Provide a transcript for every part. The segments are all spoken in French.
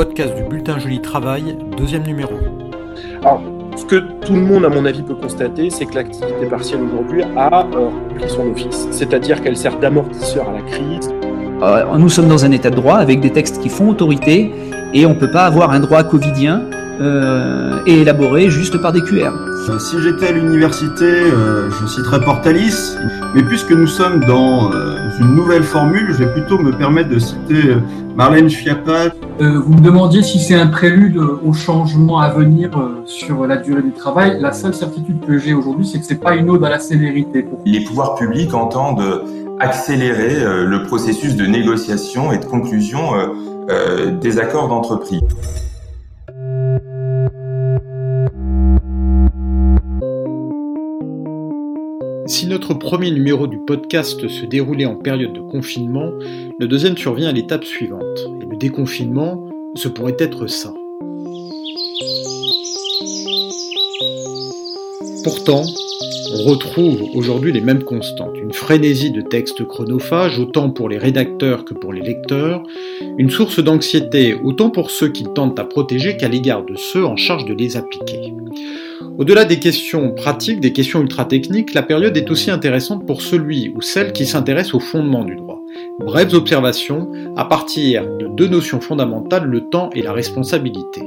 podcast du Bulletin Joli Travail, deuxième numéro. Alors, ce que tout le monde, à mon avis, peut constater, c'est que l'activité partielle aujourd'hui a euh, rempli son office. C'est-à-dire qu'elle sert d'amortisseur à la crise. Euh, nous sommes dans un état de droit avec des textes qui font autorité et on ne peut pas avoir un droit covidien euh, et élaboré juste par des QR. Si j'étais à l'université, euh, je citerais Portalis, mais puisque nous sommes dans une nouvelle formule, je vais plutôt me permettre de citer Marlène Schiappa. vous me demandiez si c'est un prélude au changement à venir sur la durée du travail. La seule certitude que j'ai aujourd'hui, c'est que c'est pas une ode à la célérité. Les pouvoirs publics entendent accélérer le processus de négociation et de conclusion des accords d'entreprise. Si notre premier numéro du podcast se déroulait en période de confinement, le deuxième survient à l'étape suivante. Et le déconfinement, ce pourrait être ça. Pourtant, on retrouve aujourd'hui les mêmes constantes. Une frénésie de textes chronophages, autant pour les rédacteurs que pour les lecteurs, une source d'anxiété autant pour ceux qui tentent à protéger qu'à l'égard de ceux en charge de les appliquer. Au-delà des questions pratiques, des questions ultra-techniques, la période est aussi intéressante pour celui ou celle qui s'intéresse au fondement du droit. Brèves observations à partir de deux notions fondamentales, le temps et la responsabilité.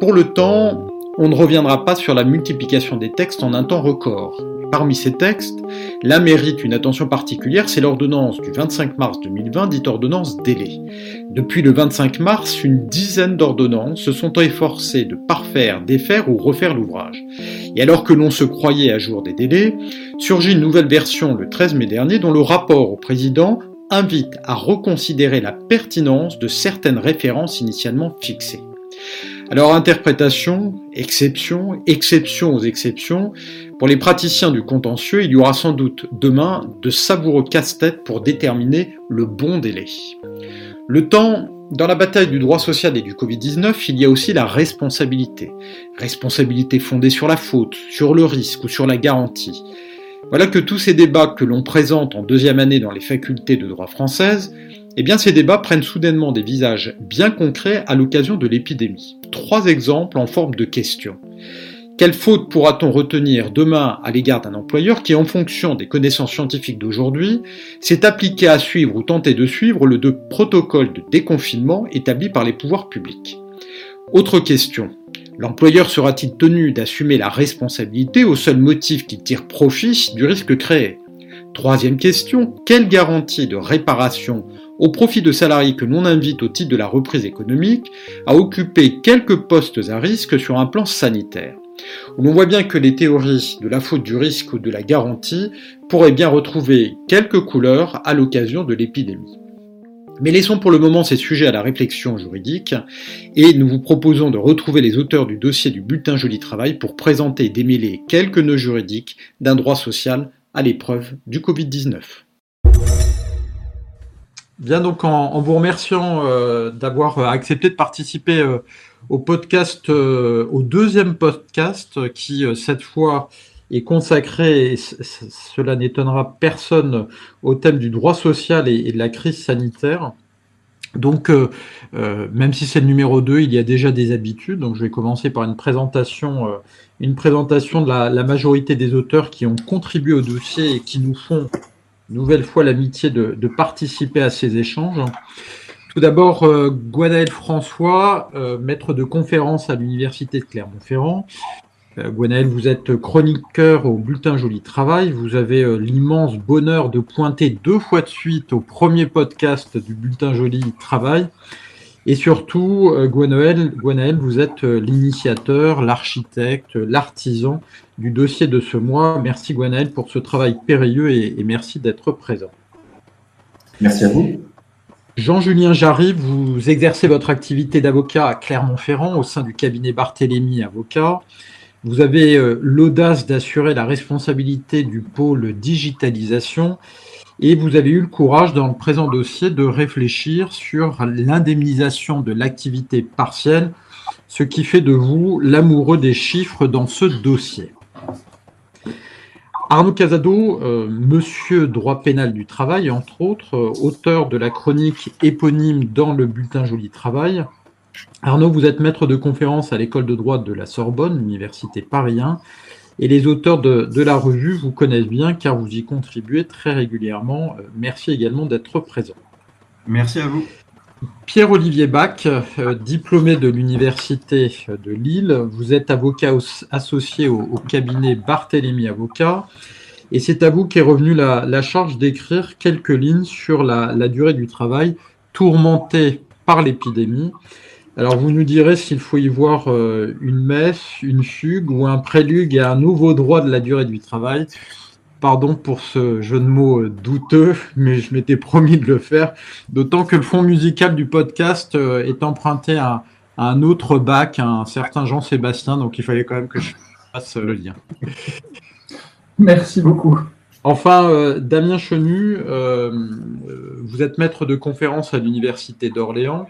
Pour le temps, on ne reviendra pas sur la multiplication des textes en un temps record. Parmi ces textes, l'un mérite une attention particulière, c'est l'ordonnance du 25 mars 2020, dite ordonnance délai. Depuis le 25 mars, une dizaine d'ordonnances se sont efforcées de parfaire, défaire ou refaire l'ouvrage. Et alors que l'on se croyait à jour des délais, surgit une nouvelle version le 13 mai dernier dont le rapport au président invite à reconsidérer la pertinence de certaines références initialement fixées. Alors interprétation, exception, exception aux exceptions, pour les praticiens du contentieux, il y aura sans doute demain de savoureux casse-tête pour déterminer le bon délai. Le temps, dans la bataille du droit social et du Covid-19, il y a aussi la responsabilité. Responsabilité fondée sur la faute, sur le risque ou sur la garantie. Voilà que tous ces débats que l'on présente en deuxième année dans les facultés de droit françaises eh bien ces débats prennent soudainement des visages bien concrets à l'occasion de l'épidémie. Trois exemples en forme de questions. Quelle faute pourra-t-on retenir demain à l'égard d'un employeur qui, en fonction des connaissances scientifiques d'aujourd'hui, s'est appliqué à suivre ou tenter de suivre le protocole de déconfinement établi par les pouvoirs publics? Autre question. L'employeur sera-t-il tenu d'assumer la responsabilité au seul motif qu'il tire profit du risque créé? Troisième question. Quelle garantie de réparation au profit de salariés que l'on invite au titre de la reprise économique à occuper quelques postes à risque sur un plan sanitaire. On voit bien que les théories de la faute du risque ou de la garantie pourraient bien retrouver quelques couleurs à l'occasion de l'épidémie. Mais laissons pour le moment ces sujets à la réflexion juridique et nous vous proposons de retrouver les auteurs du dossier du bulletin Joli Travail pour présenter et démêler quelques nœuds juridiques d'un droit social à l'épreuve du Covid-19. Bien donc en, vous remerciant euh, d'avoir euh, accepté de participer euh, au podcast, au deuxième podcast qui cette fois est consacré, et cela n'étonnera personne, au thème du droit social et, de la crise sanitaire. Donc, même si c'est le numéro 2, il y a déjà des habitudes. Donc, je vais commencer par une présentation, une présentation de la, majorité des auteurs qui ont contribué au dossier et qui nous font nouvelle fois l'amitié de, participer à ces échanges. Tout d'abord, euh, François, euh, maître de conférence à l'Université de Clermont-Ferrand. Euh, vous êtes chroniqueur au Bulletin Joli Travail. Vous avez euh, l'immense bonheur de pointer deux fois de suite au premier podcast du Bulletin Joli Travail. Et surtout, euh, Gwenaël, vous êtes euh, l'initiateur, l'architecte, l'artisan du dossier de ce mois. Merci Gwenaël pour ce travail périlleux et, merci d'être présent. Merci à vous. Jean-Julien Jarry, vous exercez votre activité d'avocat à Clermont-Ferrand au sein du cabinet Barthélemy Avocat. Vous avez euh, l'audace d'assurer la responsabilité du pôle digitalisation et vous avez eu le courage dans le présent dossier de réfléchir sur l'indemnisation de l'activité partielle, ce qui fait de vous l'amoureux des chiffres dans ce dossier. Arnaud Casado, euh, monsieur droit pénal du travail, entre autres, euh, auteur de la chronique éponyme dans le bulletin Joli Travail, Arnaud, vous êtes maître de conférence à l'école de droit de la Sorbonne, l'université Paris 1, et les auteurs de, la revue vous connaissent bien car vous y contribuez très régulièrement. Euh, merci également d'être présent. Merci à vous. Pierre-Olivier Bach, euh, diplômé de l'Université de Lille, vous êtes avocat associé au, cabinet Barthélemy Avocat, et c'est à vous qu'est revenue la, charge d'écrire quelques lignes sur la, la durée du travail tourmentée par l'épidémie. Alors vous nous direz s'il faut y voir euh, une messe, une fugue ou un prélude à un nouveau droit de la durée du travail. Pardon pour ce jeu de mots euh, douteux, mais je m'étais promis de le faire. D'autant que le fond musical du podcast euh, est emprunté à, un autre bac, un certain Jean-Sébastien, donc il fallait quand même que je fasse le lien. Merci beaucoup. Enfin, Damien Chenu, vous êtes maître de conférence à l'Université d'Orléans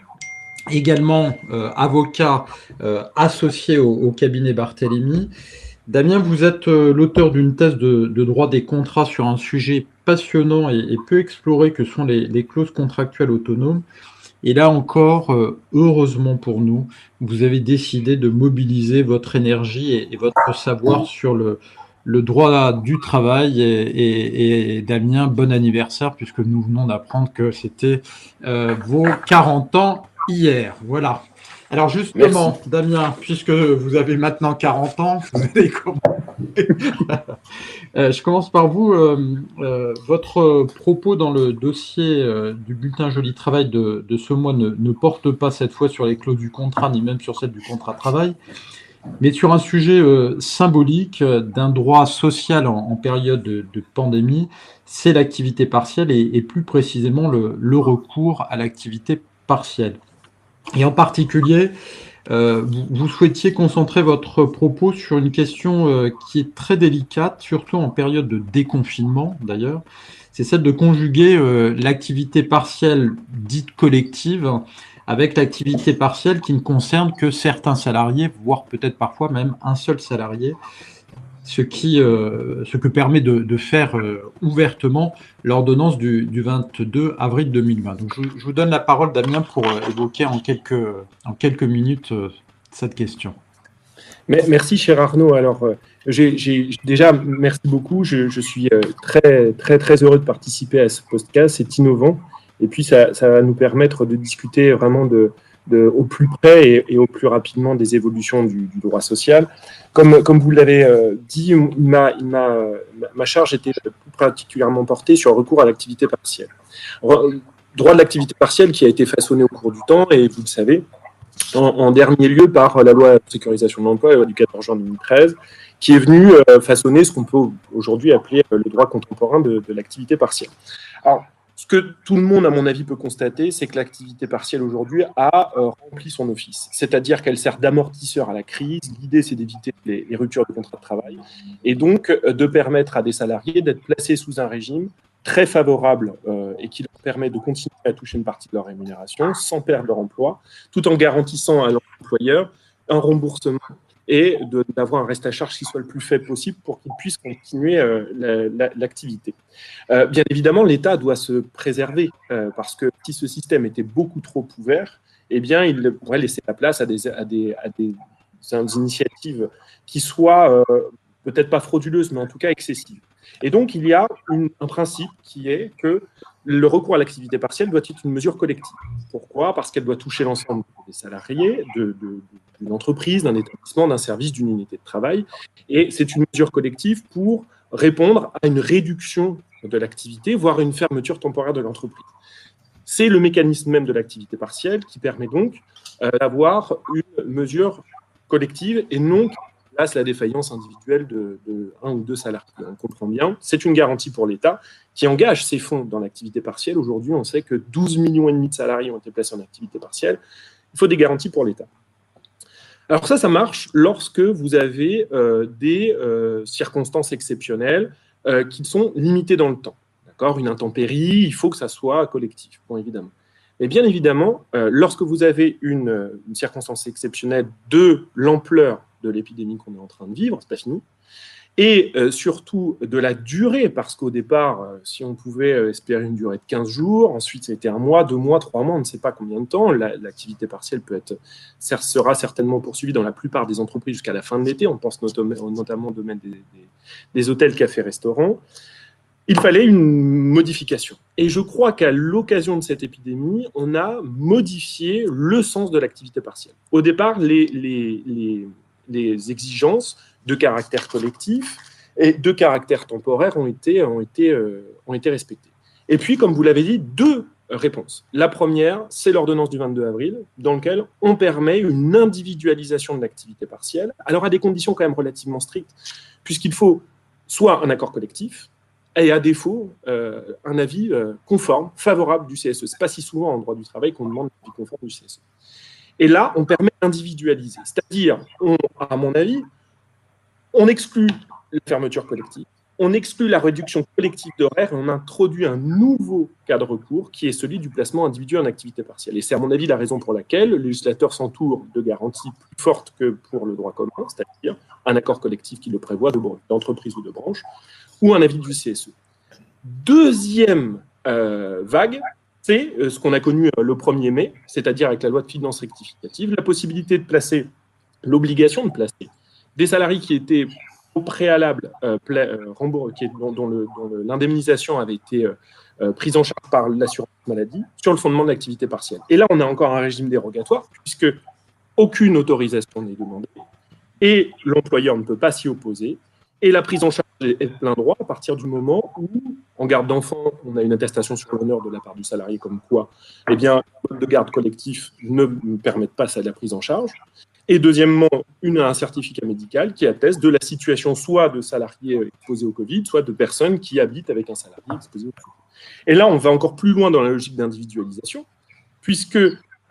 également euh, avocat euh, associé au, cabinet Barthélemy. Damien, vous êtes euh, l'auteur d'une thèse de, droit des contrats sur un sujet passionnant et, peu exploré que sont les, clauses contractuelles autonomes. Et là encore, heureusement pour nous, vous avez décidé de mobiliser votre énergie et, votre savoir sur le, droit du travail. Et, Damien, bon anniversaire, puisque nous venons d'apprendre que c'était vos 40 ans hier. Voilà. Alors justement, Damien, puisque vous avez maintenant 40 ans, vous allez euh, je commence par vous. Euh, euh, votre propos dans le dossier du bulletin Joli Travail de, ce mois ne, porte pas cette fois sur les clauses du contrat, ni même sur celle du contrat de travail, mais sur un sujet symbolique d'un droit social en, période de, pandémie, c'est l'activité partielle et, plus précisément le recours à l'activité partielle. Et en particulier, euh, vous, souhaitiez concentrer votre propos sur une question euh, qui est très délicate, surtout en période de déconfinement d'ailleurs. C'est celle de conjuguer euh, l'activité partielle dite collective avec l'activité partielle qui ne concerne que certains salariés, voire peut-être parfois même un seul salarié ce, qui, euh, ce que permet de, faire euh, ouvertement l'ordonnance du, 22 avril 2020. Donc, je, vous donne la parole, Damien, pour euh, évoquer en quelques, minutes cette question. Merci, cher Arnaud. Alors, déjà, merci beaucoup. Je, suis très, très, très heureux de participer à ce podcast. C'est innovant. Et puis, ça, va nous permettre de discuter vraiment de, au plus près et, au plus rapidement des évolutions du, droit social. Comme, comme vous l'avez euh, dit, ma, ma, charge était particulièrement portée sur le recours à l'activité partielle. Droit de l'activité partielle qui a été façonné au cours du temps, et vous le savez, en, dernier lieu par la loi de sécurisation de l'emploi, la loi du 14 juin 2013, qui est venue euh, façonner ce qu'on peut aujourd'hui appeler euh, le droit contemporain de, de l'activité partielle. Alors, que tout le monde, à mon avis, peut constater, c'est que l'activité partielle aujourd'hui a euh, rempli son office. C'est-à-dire qu'elle sert d'amortisseur à la crise. L'idée, c'est d'éviter les, ruptures de contrat de travail et donc euh, de permettre à des salariés d'être placés sous un régime très favorable euh, et qui leur permet de continuer à toucher une partie de leur rémunération sans perdre leur emploi, tout en garantissant à l'employeur un remboursement et d'avoir un reste à charge qui soit le plus faible possible pour qu'ils puissent continuer euh, l'activité. Euh, bien évidemment, l'État doit se préserver euh, parce que si ce système était beaucoup trop ouvert, eh bien, il pourrait laisser la place à des, initiatives qui soient peut-être pas frauduleuses, mais en tout cas excessives. Et donc, il y a un principe qui est que le recours à l'activité partielle doit être une mesure collective. Pourquoi? Parce qu'elle doit toucher l'ensemble des salariés, d'une entreprise, d'un établissement, d'un service, d'une unité de travail. Et c'est une mesure collective pour répondre à une réduction de l'activité, voire une fermeture temporaire de l'entreprise. C'est le mécanisme même de l'activité partielle qui permet donc euh, d'avoir une mesure collective et non la défaillance individuelle de, un ou deux salariés. On comprend bien. C'est une garantie pour l'État qui engage ses fonds dans l'activité partielle. Aujourd'hui, on sait que 12 millions et demi de salariés ont été placés en activité partielle. Il faut des garanties pour l'État. Alors ça, ça marche lorsque vous avez euh, des euh, circonstances exceptionnelles euh, qui sont limitées dans le temps. D'accord? Une intempérie, il faut que ça soit collectif, bon, évidemment. Mais bien évidemment, lorsque vous avez une circonstance exceptionnelle de l'ampleur de l'épidémie qu'on est en train de vivre, c'est pas fini, et euh, surtout de la durée, parce qu'au départ, euh, si on pouvait euh, espérer une durée de 15 jours, ensuite ça a été un mois, deux mois, trois mois, on ne sait pas combien de temps. L'activité partielle peut être, sera certainement poursuivie dans la plupart des entreprises jusqu'à la fin de l'été. On pense notamment au domaine des, hôtels, cafés, restaurants. Il fallait une modification. Et je crois qu'à l'occasion de cette épidémie, on a modifié le sens de l'activité partielle. Au départ, les, les exigences de caractère collectif et de caractère temporaire ont été, ont été, euh, ont été respectés. Et puis, comme vous l'avez dit, deux réponses. La première, c'est l'ordonnance du 22 avril, dans laquelle on permet une individualisation de l'activité partielle, alors à des conditions quand même relativement strictes, puisqu'il faut soit un accord collectif, et à défaut, euh, un avis euh, conforme, favorable du CSE. Ce n'est pas si souvent en droit du travail qu'on demande un avis conforme du CSE. Et là, on permet d'individualiser. C'est-à-dire, à mon avis, on exclut la fermeture collective, on exclut la réduction collective d'horaire et on introduit un nouveau cas de recours qui est celui du placement individuel en activité partielle. Et c'est à mon avis la raison pour laquelle le législateur s'entoure de garanties plus fortes que pour le droit commun, c'est-à-dire un accord collectif qui le prévoit d'entreprise ou de branche, ou un avis du CSE. Deuxième euh, vague, c'est euh, ce qu'on a connu euh, le 1er mai, c'est-à-dire avec la loi de finances rectificative, la possibilité de placer, l'obligation de placer des salariés qui étaient au préalable, euh, euh dont, dont l'indemnisation avait été euh, prise en charge par l'assurance maladie sur le fondement de l'activité partielle. Et là, on a encore un régime dérogatoire, puisque aucune autorisation n'est demandée, et l'employeur ne peut pas s'y opposer, et la prise en charge est plein droit à partir du moment où, en garde d'enfant, on a une attestation sur l'honneur de la part du salarié comme quoi, eh bien, de garde collectif ne permettent pas ça la prise en charge. Et deuxièmement, un certificat médical qui atteste de la situation soit de salariés exposés au Covid, soit de personnes qui habitent avec un salarié exposé au Covid. Et là, on va encore plus loin dans la logique d'individualisation, puisque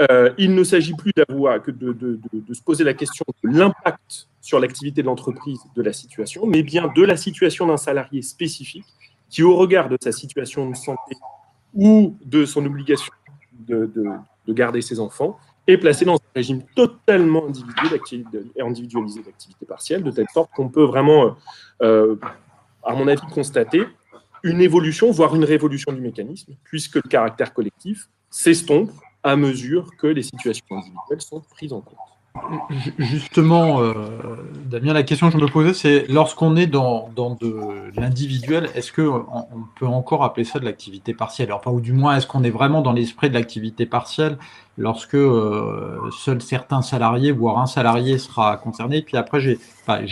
euh, il ne s'agit plus d'avoir que de, se poser la question de l'impact sur l'activité de l'entreprise de la situation, mais bien de la situation d'un salarié spécifique qui, au regard de sa situation de santé ou de son obligation de, garder ses enfants, est placé dans un régime totalement individualisé d'activité partielle, de telle sorte qu'on peut vraiment, euh, à mon avis, constater une évolution, voire une révolution du mécanisme, puisque le caractère collectif s'estompe à mesure que les situations individuelles sont prises en compte. Justement, euh, Damien, la question que je me posais, c'est lorsqu'on est dans, de l'individuel, est-ce qu'on on peut encore appeler ça de l'activité partielle? Ou du moins, est-ce qu'on est vraiment dans l'esprit de l'activité partielle? Lorsque euh, seuls certains salariés, voire un salarié sera concerné. Puis après, j'ai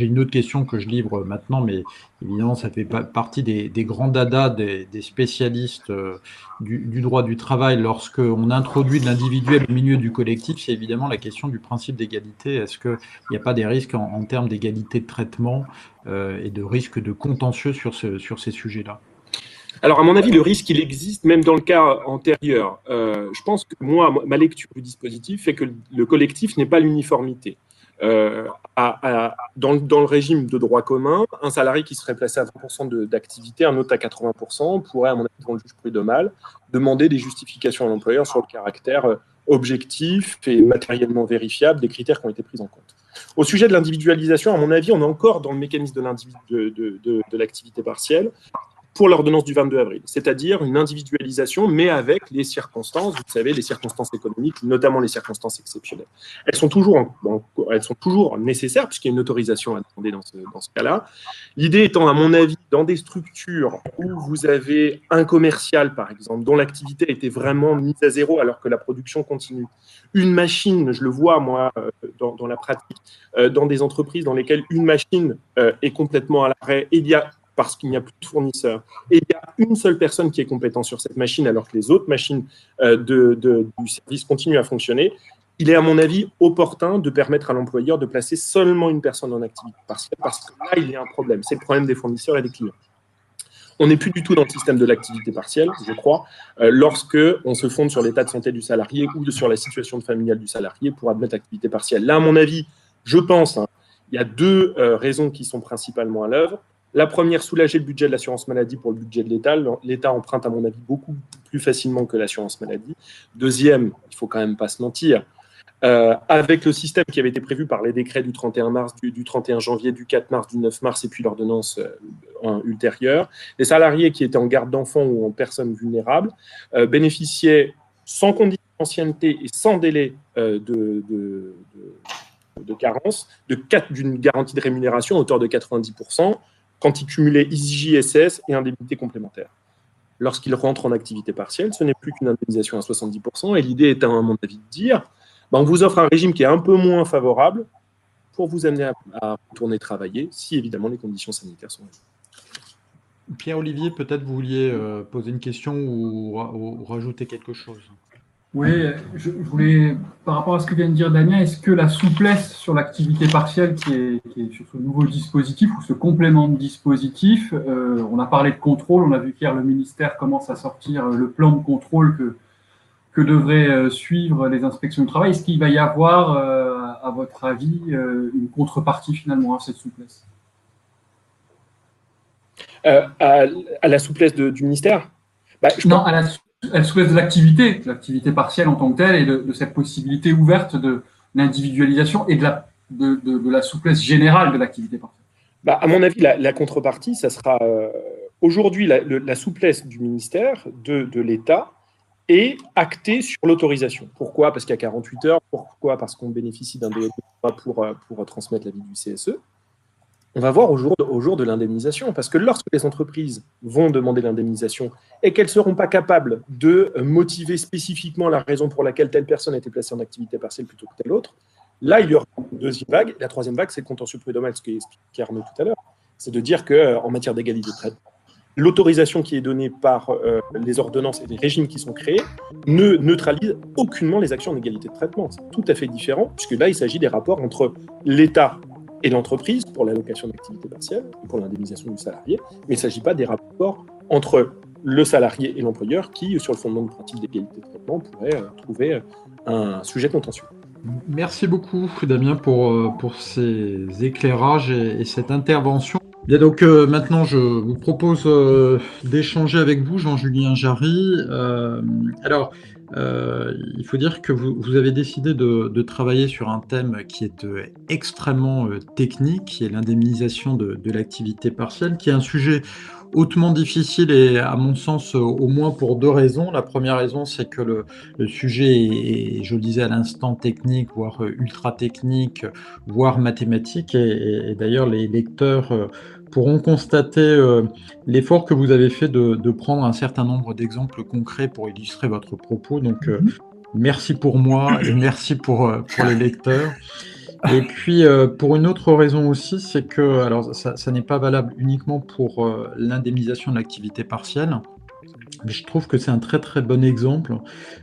une autre question que je livre maintenant, mais évidemment, ça fait partie des, grands dadas des, spécialistes euh, du, droit du travail. Lorsqu'on introduit de l'individuel au milieu du collectif, c'est évidemment la question du principe d'égalité. Est-ce qu'il n'y a pas des risques en, termes d'égalité de traitement euh, et de risques de contentieux sur, ce, sur ces sujets-là? Alors, à mon avis, le risque, il existe même dans le cas antérieur. Euh, je pense que moi, ma lecture du dispositif fait que le collectif n'est pas l'uniformité. Euh, dans, le régime de droit commun, un salarié qui serait placé à 20% d'activité, un autre à 80%, pourrait, à mon avis, devant le juge prud'homal, demander des justifications à l'employeur sur le caractère euh, objectif et matériellement vérifiable des critères qui ont été pris en compte. Au sujet de l'individualisation, à mon avis, on est encore dans le mécanisme de, l'activité partielle pour l'ordonnance du 22 avril, c'est-à-dire une individualisation, mais avec les circonstances, vous savez, les circonstances économiques, notamment les circonstances exceptionnelles. Elles sont toujours, elles sont toujours nécessaires, puisqu'il y a une autorisation à demander dans ce, dans ce cas-là. L'idée étant, à mon avis, dans des structures où vous avez un commercial, par exemple, dont l'activité a été vraiment mise à zéro alors que la production continue, une machine, je le vois moi euh, dans, dans la pratique, euh, dans des entreprises dans lesquelles une machine euh, est complètement à l'arrêt, il y a parce qu'il n'y a plus de fournisseurs. Et il y a une seule personne qui est compétente sur cette machine, alors que les autres machines euh, du service continuent à fonctionner. Il est, à mon avis, opportun de permettre à l'employeur de placer seulement une personne en activité partielle, parce que là, il y a un problème. C'est le problème des fournisseurs et des clients. On n'est plus du tout dans le système de l'activité partielle, je crois, euh, lorsque on se fonde sur l'état de santé du salarié ou sur la situation familiale du salarié pour admettre activité partielle. Là, à mon avis, je pense, hein, il y a deux euh, raisons qui sont principalement à l'œuvre. La première, soulager le budget de l'assurance maladie pour le budget de l'État. L'État emprunte, à mon avis, beaucoup plus facilement que l'assurance maladie. Deuxième, il faut quand même pas se mentir, euh, avec le système qui avait été prévu par les décrets du 31 mars, du, 31 janvier, du 4 mars, du 9 mars et puis l'ordonnance euh, ultérieure, les salariés qui étaient en garde d'enfants ou en personnes vulnérables euh, bénéficiaient sans condition d'ancienneté et sans délai de, de, de, carence d'une garantie de rémunération à hauteur de 90% quand ils cumulaient IJSS et indemnité complémentaire. Lorsqu'ils rentrent en activité partielle, ce n'est plus qu'une indemnisation à 70%. Et l'idée est, à mon avis, de dire ben, on vous offre un régime qui est un peu moins favorable pour vous amener à, retourner travailler, si évidemment les conditions sanitaires sont Pierre-Olivier, peut-être vous vouliez euh, poser une question ou, rajouter quelque chose? Oui, je, voulais, par rapport à ce que vient de dire Damien, est-ce que la souplesse sur l'activité partielle qui est, sur ce nouveau dispositif ou ce complément de dispositif, euh, on a parlé de contrôle, on a vu qu'hier le ministère commence à sortir le plan de contrôle que, que devraient euh, suivre les inspections du travail. Est-ce qu'il va y avoir, euh, à votre avis, euh, une contrepartie finalement à cette souplesse? À, la souplesse du ministère? Bah, Non, à la, souplesse de l'activité, l'activité partielle en tant que telle, et de, cette possibilité ouverte de l'individualisation et de la, de, la souplesse générale de l'activité partielle. Bah, à mon avis, la, contrepartie, ça sera aujourd'hui la, souplesse du ministère, de, l'État, et acté sur l'autorisation. Pourquoi? Parce qu'il y a 48 heures. Pourquoi? Parce qu'on bénéficie d'un délai pour, euh, pour transmettre l'avis du CSE. On va voir au jour de, l'indemnisation. Parce que lorsque les entreprises vont demander l'indemnisation et qu'elles ne seront pas capables de motiver spécifiquement la raison pour laquelle telle personne a été placée en activité partielle plutôt que telle autre, là, il y aura une deuxième vague. La troisième vague, c'est le contentieux prud'homal, ce qu'expliquait Arnaud tout à l'heure. C'est de dire qu'en euh, matière d'égalité de traitement, l'autorisation qui est donnée par euh, les ordonnances et les régimes qui sont créés ne neutralise aucunement les actions en égalité de traitement. C'est tout à fait différent, puisque là, il s'agit des rapports entre l'État et l'entreprise pour l'allocation d'activité partielle pour l'indemnisation du salarié, mais il ne s'agit pas des rapports entre le salarié et l'employeur qui, sur le fondement de principe d'égalité de traitement, pourraient euh, trouver euh, un sujet contentieux. Merci beaucoup, Damien, pour, pour ces éclairages et cette intervention. Bien donc euh, maintenant je vous propose euh, d'échanger avec vous, Jean-Julien Jarry. Euh, alors il faut dire que vous, avez décidé de, travailler sur un thème qui est extrêmement technique, qui est l'indemnisation de, de l'activité partielle, qui est un sujet hautement difficile et à mon sens au moins pour deux raisons. La première raison, c'est que le, le, sujet est, je le disais à l'instant, technique, voire ultra technique, voire mathématique. Et, et d'ailleurs, les lecteurs pourront constater euh, l'effort que vous avez fait de, prendre un certain nombre d'exemples concrets pour illustrer votre propos. Donc, euh, mhm. merci pour moi et merci pour, euh, pour les lecteurs. Et puis, pour une autre raison aussi, c'est que, alors ça, ça n'est pas valable uniquement pour l'indemnisation de l'activité partielle, je trouve que c'est un très très bon exemple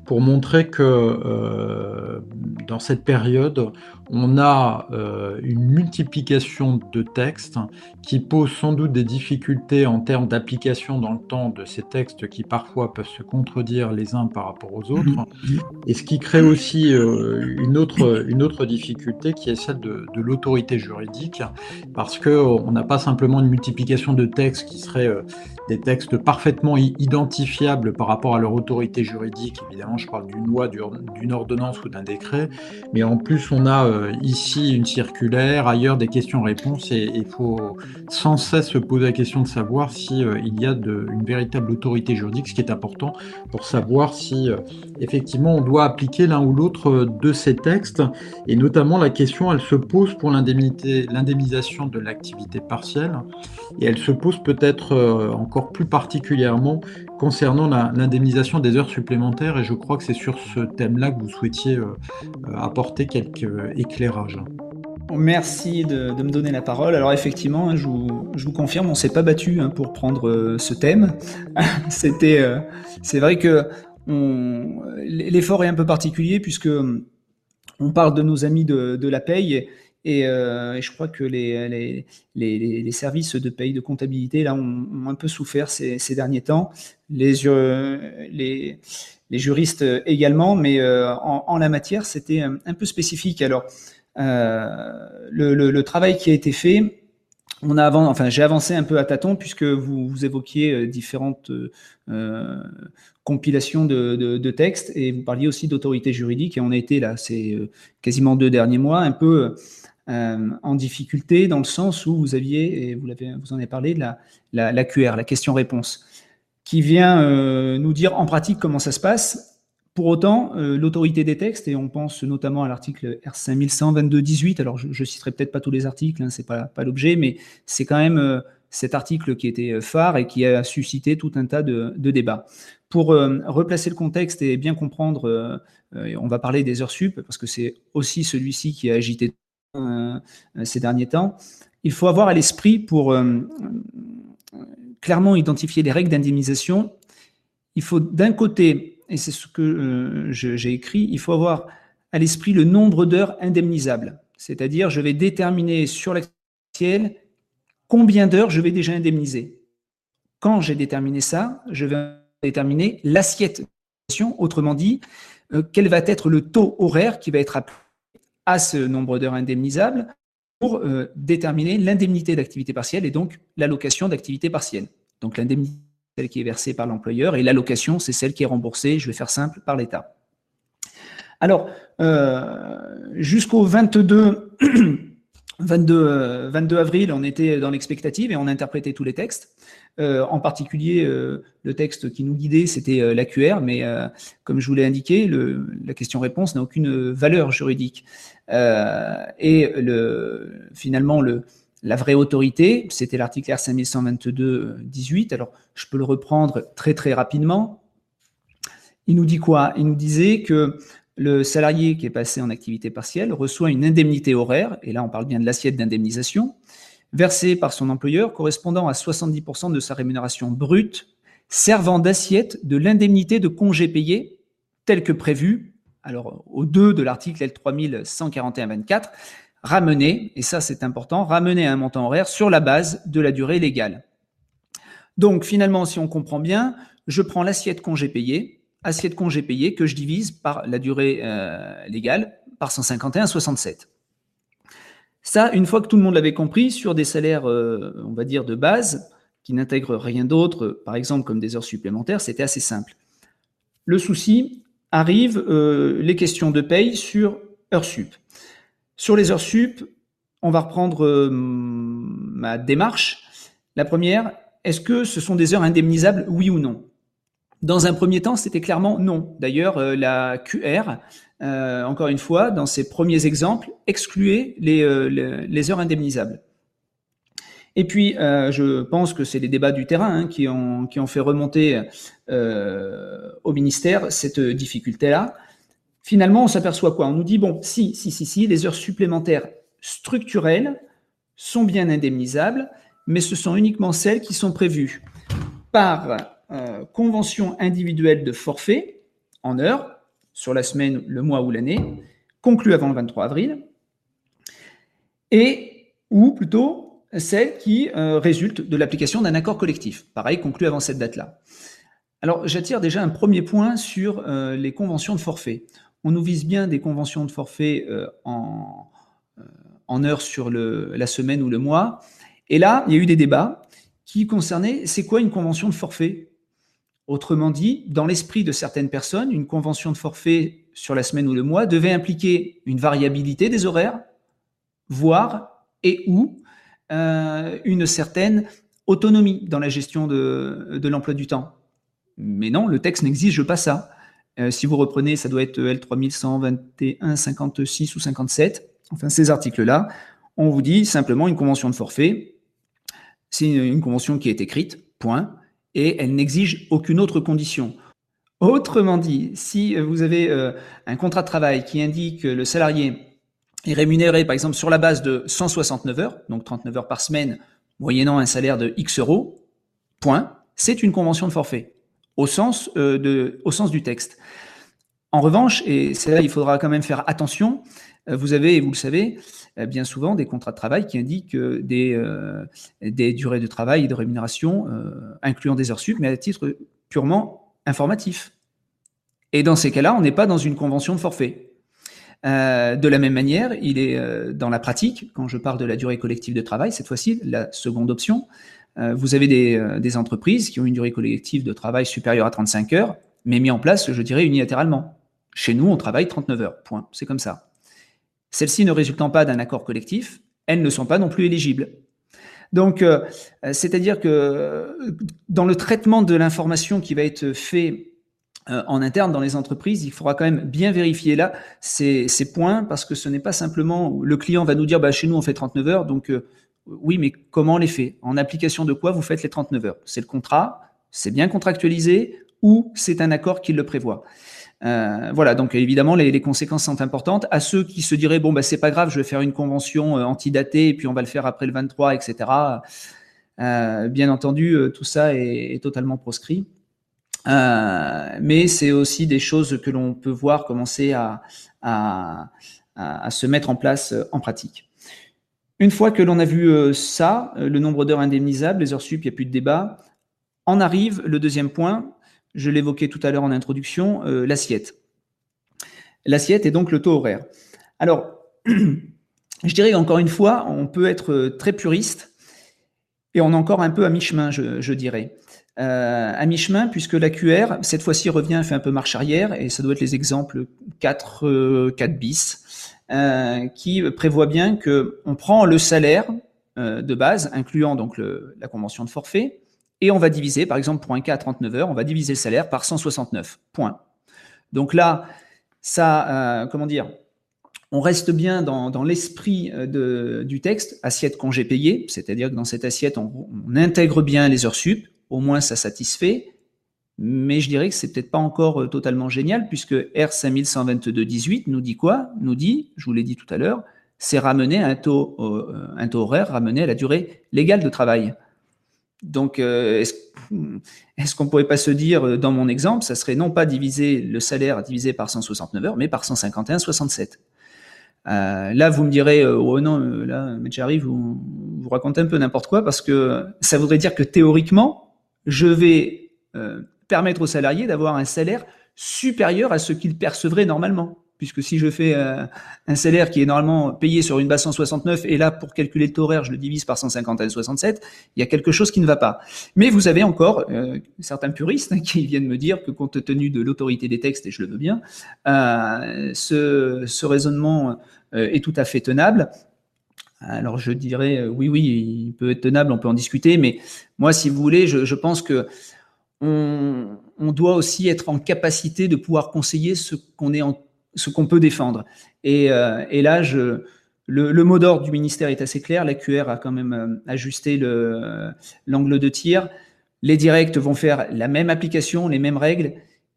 pour montrer que euh, dans cette période, on a euh, une multiplication de textes qui pose sans doute des difficultés en termes d'application dans le temps de ces textes qui parfois peuvent se contredire les uns par rapport aux autres, mhm. et ce qui crée aussi euh, une, autre, une autre difficulté qui est celle de, de l'autorité juridique, parce qu'on n'a pas simplement une multiplication de textes qui seraient des textes parfaitement par rapport à leur autorité juridique. Évidemment, je parle d'une loi, d'une ordonnance ou d'un décret, mais en plus, on a euh, ici une circulaire, ailleurs des questions-réponses, et il faut sans cesse se poser la question de savoir si euh, il y a une véritable autorité juridique, ce qui est important pour savoir si euh, effectivement on doit appliquer l'un ou l'autre de ces textes, et notamment la question, elle se pose pour l'indemnisation de l'activité partielle, et elle se pose peut-être en encore plus particulièrement concernant l'indemnisation des heures supplémentaires et je crois que c'est sur ce thème-là que vous souhaitiez euh, euh, apporter quelques éclairages. Merci de, me donner la parole. Alors effectivement, hein, je, vous, confirme, on s'est pas battu hein, pour prendre euh, ce thème. C'était, c'est vrai que l'effort est un peu particulier puisque on parle de nos amis de la paye euh, et, je crois que les, les, les, services de paye de comptabilité là ont, un peu souffert ces, ces derniers temps. Les, les, les, juristes également, mais euh, en, la matière, c'était un, peu spécifique. Alors, euh, le, le, travail qui a été fait on a avant, enfin, j'ai avancé un peu à tâtons puisque vous, vous évoquiez différentes compilations de, de, textes et vous parliez aussi d'autorité juridique et on a été là, c'est quasiment deux derniers mois, un peu en difficulté dans le sens où vous aviez, et vous, en avez parlé, la, la, la QR, la question-réponse, qui vient nous dire en pratique comment ça se passe pour autant, euh, l'autorité des textes, et on pense notamment à l'article R5122-18, alors je ne citerai peut-être pas tous les articles, hein, ce n'est pas, l'objet, mais c'est quand même euh, cet article qui était euh, phare et qui a suscité tout un tas de, débats. Pour replacer le contexte et bien comprendre, on va parler des heures sup, parce que c'est aussi celui-ci qui a agité ces derniers temps, il faut avoir à l'esprit pour clairement identifier les règles d'indemnisation, il faut d'un côté et c'est ce que euh, j'ai écrit, il faut avoir à l'esprit le nombre d'heures indemnisables. C'est-à-dire, je vais déterminer sur l'actuel combien d'heures je vais déjà indemniser. Quand j'ai déterminé ça, je vais déterminer l'assiette. Autrement dit, euh, quel va être le taux horaire qui va être applicé à ce nombre d'heures indemnisables pour euh, déterminer l'indemnité d'activité partielle et donc l'allocation d'activité partielle. Donc l'indemnité celle qui est versée par l'employeur, et l'allocation, c'est celle qui est remboursée, je vais faire simple, par l'État. Alors, euh, jusqu'au 22, 22, 22, avril, on était dans l'expectative et on interprétait tous les textes. Euh, en particulier, euh, le texte qui nous guidait, c'était l'AQR, mais comme je vous l'ai indiqué, la question-réponse n'a aucune valeur juridique. et le, finalement, le, la vraie autorité, c'était l'article R5122-18. Alors, je peux le reprendre très très rapidement. Il nous dit quoi? Il nous disait que le salarié qui est passé en activité partielle reçoit une indemnité horaire, et là on parle bien de l'assiette d'indemnisation, versée par son employeur correspondant à 70% de sa rémunération brute, servant d'assiette de l'indemnité de congé payé telle que prévue, alors au 2 de l'article L3141-24, ramener, et ça c'est important, ramener un montant horaire sur la base de la durée légale. Donc finalement, si on comprend bien, je prends l'assiette congé payé, assiette congé payé que je divise par la durée euh, légale, par 151,67. Ça, une fois que tout le monde l'avait compris, sur des salaires, euh, on va dire, de base, qui n'intègrent rien d'autre, par exemple comme des heures supplémentaires, c'était assez simple. Le souci arrive, euh, les questions de paye sur heures sup. Sur les heures sup, on va reprendre ma démarche. La première, est-ce que ce sont des heures indemnisables, oui ou non? Dans un premier temps, c'était clairement non. D'ailleurs, euh, la QR, euh, encore une fois, dans ses premiers exemples, excluait les, les, heures indemnisables. Et puis, je pense que c'est les débats du terrain hein, qui, ont, qui ont fait remonter au ministère cette difficulté-là. Finalement, on s'aperçoit quoi? On nous dit, bon, si, si, si, si, les heures supplémentaires structurelles sont bien indemnisables, mais ce sont uniquement celles qui sont prévues par euh, convention individuelle de forfait en heures, sur la semaine, le mois ou l'année, conclue avant le 23 avril, et ou plutôt celles qui euh, résultent de l'application d'un accord collectif, pareil, conclu avant cette date-là. Alors, j'attire déjà un premier point sur euh, les conventions de forfait on nous vise bien des conventions de forfait en, en heures sur le, la semaine ou le mois. Et là, il y a eu des débats qui concernaient c'est quoi une convention de forfait? Autrement dit, dans l'esprit de certaines personnes, une convention de forfait sur la semaine ou le mois devait impliquer une variabilité des horaires, voire et ou euh, une certaine autonomie dans la gestion de, l'emploi du temps. Mais non, le texte n'exige pas ça. Euh, si vous reprenez, ça doit être L3121, 56 ou 57, enfin ces articles-là, on vous dit simplement une convention de forfait, c'est une, convention qui est écrite, point, et elle n'exige aucune autre condition. Autrement dit, si vous avez euh, un contrat de travail qui indique que le salarié est rémunéré, par exemple, sur la base de 169 heures, donc 39 heures par semaine, moyennant un salaire de X euros, point, c'est une convention de forfait au sens, euh, de, au sens du texte. En revanche, et c'est là il faudra quand même faire attention, vous avez, vous le savez, euh, bien souvent des contrats de travail qui indiquent des, des durées de travail et de rémunération, incluant des heures sup, mais à titre purement informatif. Et dans ces cas-là, on n'est pas dans une convention de forfait. de la même manière, il est dans la pratique, quand je parle de la durée collective de travail, cette fois-ci, la seconde option, vous avez des, des, entreprises qui ont une durée collective de travail supérieure à 35 heures, mais mis en place, je dirais, unilatéralement. Chez nous, on travaille 39 heures, point. C'est comme ça. Celles-ci ne résultant pas d'un accord collectif, elles ne sont pas non plus éligibles. Donc, euh, c'est-à-dire que euh, dans le traitement de l'information qui va être fait euh, en interne dans les entreprises, il faudra quand même bien vérifier là ces, points parce que ce n'est pas simplement le client va nous dire bah, chez nous on fait 39 heures, donc oui, mais comment on les fait? En application de quoi vous faites les 39 heures? C'est le contrat, c'est bien contractualisé ou c'est un accord qui le prévoit? Euh, voilà, donc évidemment, les, conséquences sont importantes. À ceux qui se diraient, bon, bah, c'est pas grave, je vais faire une convention euh, antidatée et puis on va le faire après le 23, etc. Euh, bien entendu, tout ça est, totalement proscrit. mais c'est aussi des choses que l'on peut voir commencer à, se mettre en place en pratique. Une fois que l'on a vu ça, le nombre d'heures indemnisables, les heures sup, il n'y a plus de débat, en arrive le deuxième point, je l'évoquais tout à l'heure en introduction, euh, l'assiette. L'assiette est donc le taux horaire. Alors, je dirais encore une fois, on peut être euh, très puriste et on est encore un peu à mi-chemin, je, dirais. Euh, à mi-chemin, puisque la QR, cette fois-ci, revient, fait un peu marche arrière, et ça doit être les exemples 4, 4 bis, qui prévoit bien qu'on prend le salaire de base, incluant donc la convention de forfait, et on va diviser, par exemple, pour un cas à 39 heures, on va diviser le salaire par 169. Point. Donc là, ça, euh, comment dire, on reste bien dans, l'esprit euh, du texte, assiette congé payé, c'est-à-dire que dans cette assiette, on, intègre bien les heures sup, au moins ça satisfait, mais je dirais que c'est peut-être pas encore euh, totalement génial, puisque R5122-18 nous dit quoi? Nous dit, je vous l'ai dit tout à l'heure, c'est ramener un taux, un taux horaire ramené à la durée légale de travail. Donc, euh, est-ce qu'on ne pourrait pas se dire, euh, dans mon exemple, ça serait non pas diviser le salaire divisé par 169 heures, mais par 151,67 euh, Là, vous me direz, oh non, là, j'arrive, vous, vous racontez un peu n'importe quoi, parce que ça voudrait dire que théoriquement, je vais permettre aux salariés d'avoir un salaire supérieur à ce qu'ils percevraient normalement puisque si je fais euh, un salaire qui est normalement payé sur une base 169, et là, pour calculer le taux horaire, je le divise par 150,67, il y a quelque chose qui ne va pas. Mais vous avez encore euh, certains puristes qui viennent me dire que compte tenu de l'autorité des textes, et je le veux bien, euh, ce, raisonnement est tout à fait tenable. Alors je dirais oui, oui, il peut être tenable, on peut en discuter, mais moi, si vous voulez, je, pense que on, on, doit aussi être en capacité de pouvoir conseiller ce qu'on est en ce qu'on peut défendre. Et, euh, là, le, mot d'ordre du ministère est assez clair. La QR a quand même euh, ajusté l'angle de tir. Les directs vont faire la même application, les mêmes règles.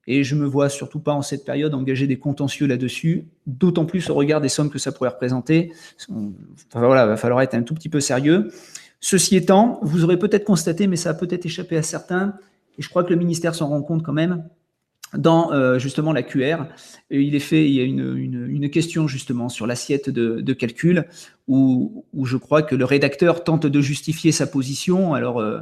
Et je me vois surtout pas en cette période engager des contentieux là-dessus, d'autant plus au regard des sommes que ça pourrait représenter. Enfin, voilà, va falloir être un tout petit peu sérieux. Ceci étant, vous aurez peut-être constaté, mais ça a peut-être échappé à certains, et je crois que le ministère s'en rend compte quand même, dans euh, justement la QR, il est fait, il y a une, question justement sur l'assiette de, calcul où, je crois que le rédacteur tente de justifier sa position, alors euh,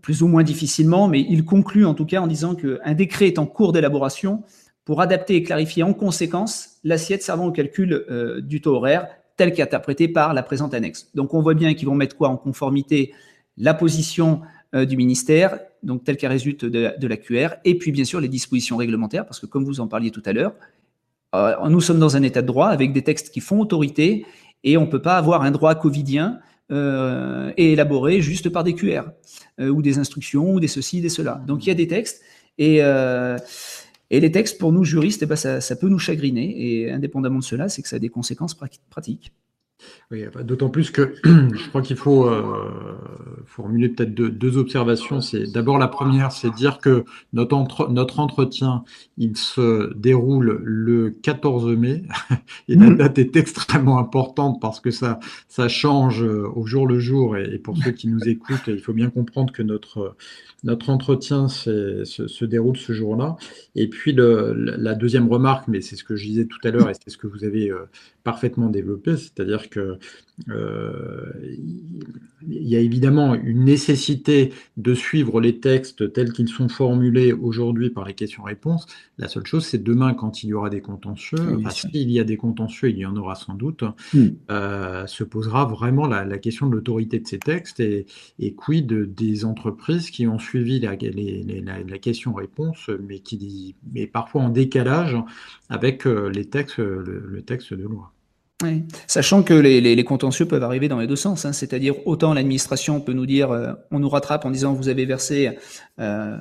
plus ou moins difficilement, mais il conclut en tout cas en disant qu'un décret est en cours d'élaboration pour adapter et clarifier en conséquence l'assiette servant au calcul euh, du taux horaire tel qu'interprété par la présente annexe. Donc on voit bien qu'ils vont mettre quoi en conformité? La position du ministère, donc tel qu'elle résulte de, la QR, et puis bien sûr les dispositions réglementaires, parce que comme vous en parliez tout à l'heure, euh, nous sommes dans un état de droit avec des textes qui font autorité, et on ne peut pas avoir un droit covidien euh, élaboré juste par des QR, ou des instructions, ou des ceci, des cela. Donc il y a des textes, et, et les textes, pour nous juristes, eh ben, ça, ça, peut nous chagriner, et indépendamment de cela, c'est que ça a des conséquences pratiques. Oui, d'autant plus que je crois qu'il faut euh, formuler peut-être deux, observations. C'est d'abord la première, c'est dire que notre, notre entretien, il se déroule le 14 mai et la mmh. date est extrêmement importante parce que ça, ça change euh, au jour le jour. Et, pour ceux qui nous écoutent, il faut bien comprendre que notre, notre entretien se, se, déroule ce jour-là. Et puis le, la deuxième remarque, mais c'est ce que je disais tout à l'heure et c'est ce que vous avez euh, parfaitement développé, c'est-à-dire que euh, il y a évidemment une nécessité de suivre les textes tels qu'ils sont formulés aujourd'hui par les questions-réponses. La seule chose, c'est demain, quand il y aura des contentieux, s'il y a des contentieux, il y en aura sans doute, hmm. euh, se posera vraiment la, question de l'autorité de ces textes et, et quid des entreprises qui ont suivi la, la question-réponse, mais qui mais parfois en décalage avec euh, les textes, le texte de loi. Sachant que les, contentieux peuvent arriver dans les deux sens, hein. c'est-à-dire autant l'administration peut nous dire, euh, on nous rattrape en disant vous avez versé, euh,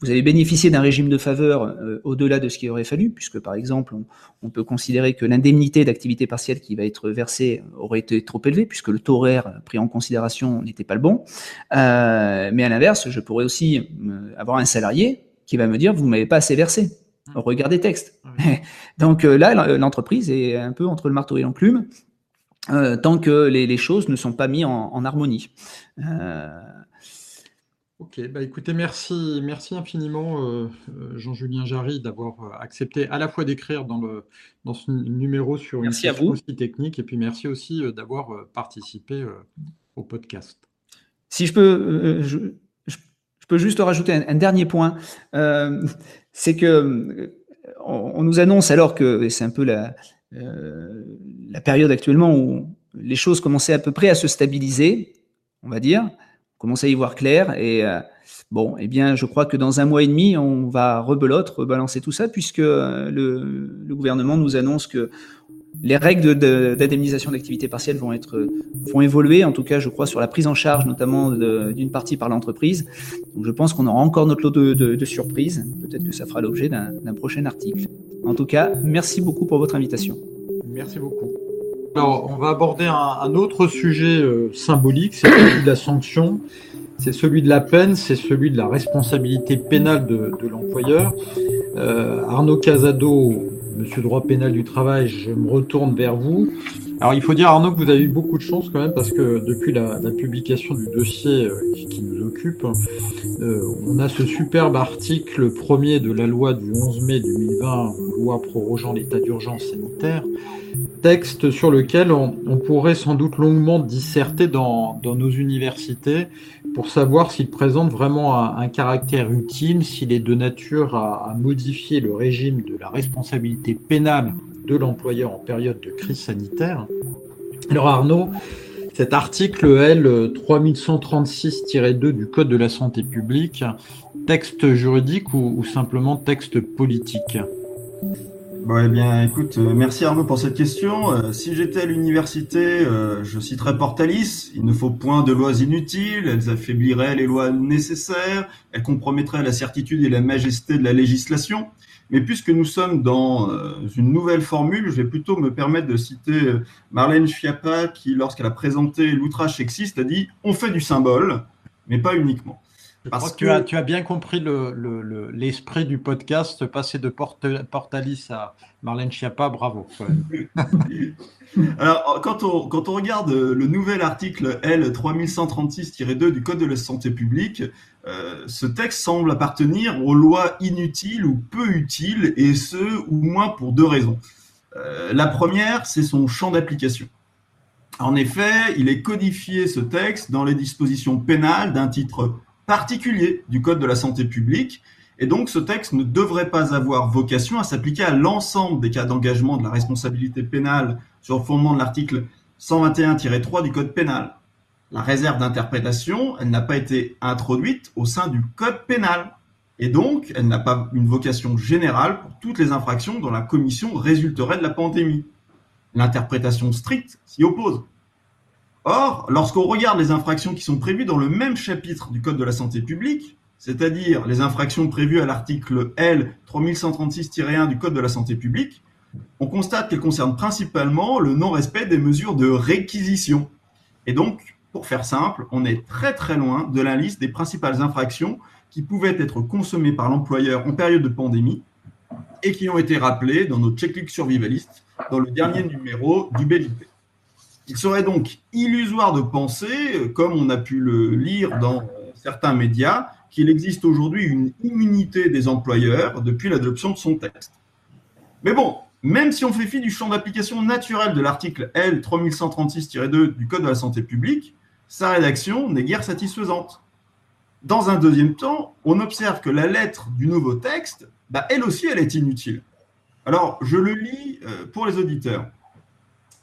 vous avez bénéficié d'un régime de faveur euh, au-delà de ce qu'il aurait fallu, puisque par exemple on, peut considérer que l'indemnité d'activité partielle qui va être versée aurait été trop élevée, puisque le taux horaire pris en considération n'était pas le bon. mais à l'inverse, je pourrais aussi avoir un salarié qui va me dire vous m'avez pas assez versé. Mmh. Regarde des textes. Donc euh, là, l'entreprise est un peu entre le marteau et l'enclume, euh, tant que les, choses ne sont pas mises en, harmonie. Euh, ok, bah écoutez, merci, merci infiniment Jean-Julien Jarry d'avoir accepté à la fois d'écrire dans, le, dans ce numéro sur une question aussi technique, et puis merci aussi d'avoir participé au podcast. Si je peux, je, peux juste rajouter un, dernier point, c'est que on, nous annonce alors que c'est un peu la, euh, la période actuellement où les choses commençaient à peu près à se stabiliser, on va dire, on à y voir clair et euh, bon, eh bien, je crois que dans un mois et demi, on va rebelote, rebalancer tout ça puisque le gouvernement nous annonce que les règles d'indemnisation d'activité partielle vont être vont évoluer, en tout cas, je crois, sur la prise en charge, notamment d'une partie par l'entreprise. Donc, je pense qu'on aura encore notre lot de, surprises. Peut-être que ça fera l'objet d'un prochain article. En tout cas, merci beaucoup pour votre invitation. Merci beaucoup. Alors, on va aborder un, autre sujet euh, symbolique, c'est celui de la sanction, c'est celui de la peine, c'est celui de la responsabilité pénale de, l'employeur. Euh, Arnaud Casado monsieur droit pénal du travail, je me retourne vers vous. Alors il faut dire Arnaud que vous avez eu beaucoup de chance quand même parce que depuis la, publication du dossier euh, qui, nous occupe, euh, on a ce superbe article premier de la loi du 11 mai 2020, loi prorogeant l'état d'urgence sanitaire, texte sur lequel on, pourrait sans doute longuement disserter dans, nos universités pour savoir s'il présente vraiment un, caractère utile, s'il est de nature à, modifier le régime de la responsabilité pénale de l'employeur en période de crise sanitaire. Alors Arnaud, cet article L 3136-2 du Code de la santé publique, texte juridique ou simplement texte politique? Bon, eh bien, écoute, euh, merci Arnaud pour cette question. Euh, si j'étais à l'université, euh, je citerais Portalis. Il ne faut point de lois inutiles, elles affaibliraient les lois nécessaires, elles compromettraient la certitude et la majesté de la législation. Mais puisque nous sommes dans une nouvelle formule, je vais plutôt me permettre de citer Marlène Schiappa qui, lorsqu'elle a présenté l'outrage sexiste, a dit « on fait du symbole, mais pas uniquement ». Parce que tu as, bien compris l'esprit du podcast, passer de Portalis à Marlène Schiappa, bravo. Alors, quand on, quand on regarde le nouvel article L 3136-2 du Code de la santé publique, euh, ce texte semble appartenir aux lois inutiles ou peu utiles, et ce, ou moins pour deux raisons. Euh, la première, c'est son champ d'application. En effet, il est codifié ce texte dans les dispositions pénales d'un titre particulier du Code de la santé publique. Et donc, ce texte ne devrait pas avoir vocation à s'appliquer à l'ensemble des cas d'engagement de la responsabilité pénale sur le fondement de l'article 121-3 du Code pénal. La réserve d'interprétation, elle n'a pas été introduite au sein du Code pénal. Et donc, elle n'a pas une vocation générale pour toutes les infractions dont la commission résulterait de la pandémie. L'interprétation stricte s'y oppose. Or, lorsqu'on regarde les infractions qui sont prévues dans le même chapitre du Code de la santé publique, c'est-à-dire les infractions prévues à l'article L 3136-1 du Code de la santé publique, on constate qu'elles concernent principalement le non-respect des mesures de réquisition. Et donc, pour faire simple, on est très très loin de la liste des principales infractions qui pouvaient être consommées par l'employeur en période de pandémie et qui ont été rappelées dans notre checklist survivaliste dans le dernier numéro du BLIP. Il serait donc illusoire de penser, comme on a pu le lire dans certains médias, qu'il existe aujourd'hui une immunité des employeurs depuis l'adoption de son texte. Mais bon, même si on fait fi du champ d'application naturel de l'article L 3136-2 du Code de la santé publique, sa rédaction n'est guère satisfaisante. Dans un deuxième temps, on observe que la lettre du nouveau texte, bah, elle aussi, elle est inutile. Alors, je le lis euh, pour les auditeurs.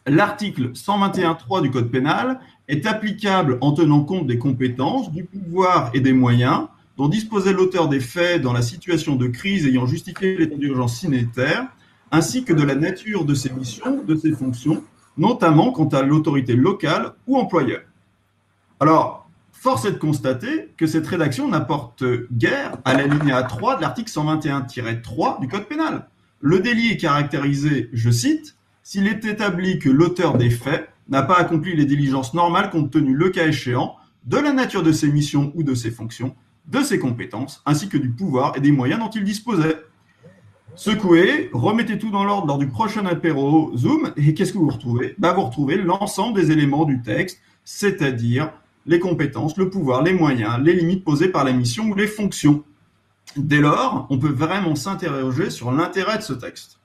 L'article 121.3 du Code pénal est applicable en tenant compte des compétences, du pouvoir et des moyens dont disposait l'auteur des faits dans la situation de crise ayant justifié l'état d'urgence sanitaire, ainsi que de la nature de ses missions, de ses fonctions, notamment quant à l'autorité locale ou employeur. Alors, force est de constater que cette rédaction n'apporte guère à la ligne 3 de l'article 121-3 du Code pénal. Le délit est caractérisé, je cite, s'il est établi que l'auteur des faits n'a pas accompli les diligences normales compte tenu, le cas échéant, de la nature de ses missions ou de ses fonctions, de ses compétences, ainsi que du pouvoir et des moyens dont il disposait. Secouez, remettez tout dans l'ordre lors du prochain apéro Zoom, et qu'est-ce que vous retrouvez? Bah, Vous retrouvez l'ensemble des éléments du texte, c'est-à-dire les compétences, le pouvoir, les moyens, les limites posées par la mission ou les fonctions. Dès lors, on peut vraiment s'interroger sur l'intérêt de ce texte.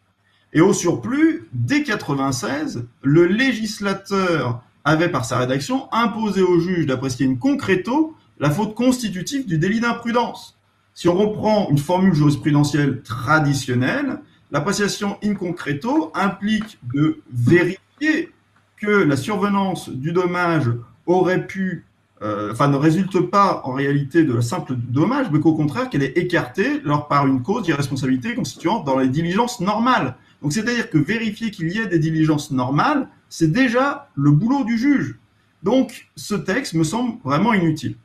Et au surplus, dès 96, le législateur avait par sa rédaction imposé au juge d'apprécier une concreto la faute constitutive du délit d'imprudence. Si on reprend une formule jurisprudentielle traditionnelle, l'appréciation in concreto implique de vérifier que la survenance du dommage aurait pu, euh, enfin ne résulte pas en réalité de la simple dommage, mais qu'au contraire qu'elle est écartée par une cause d'irresponsabilité constituante dans les diligences normales. Donc c'est-à-dire que vérifier qu'il y ait des diligences normales, c'est déjà le boulot du juge. Donc ce texte me semble vraiment inutile.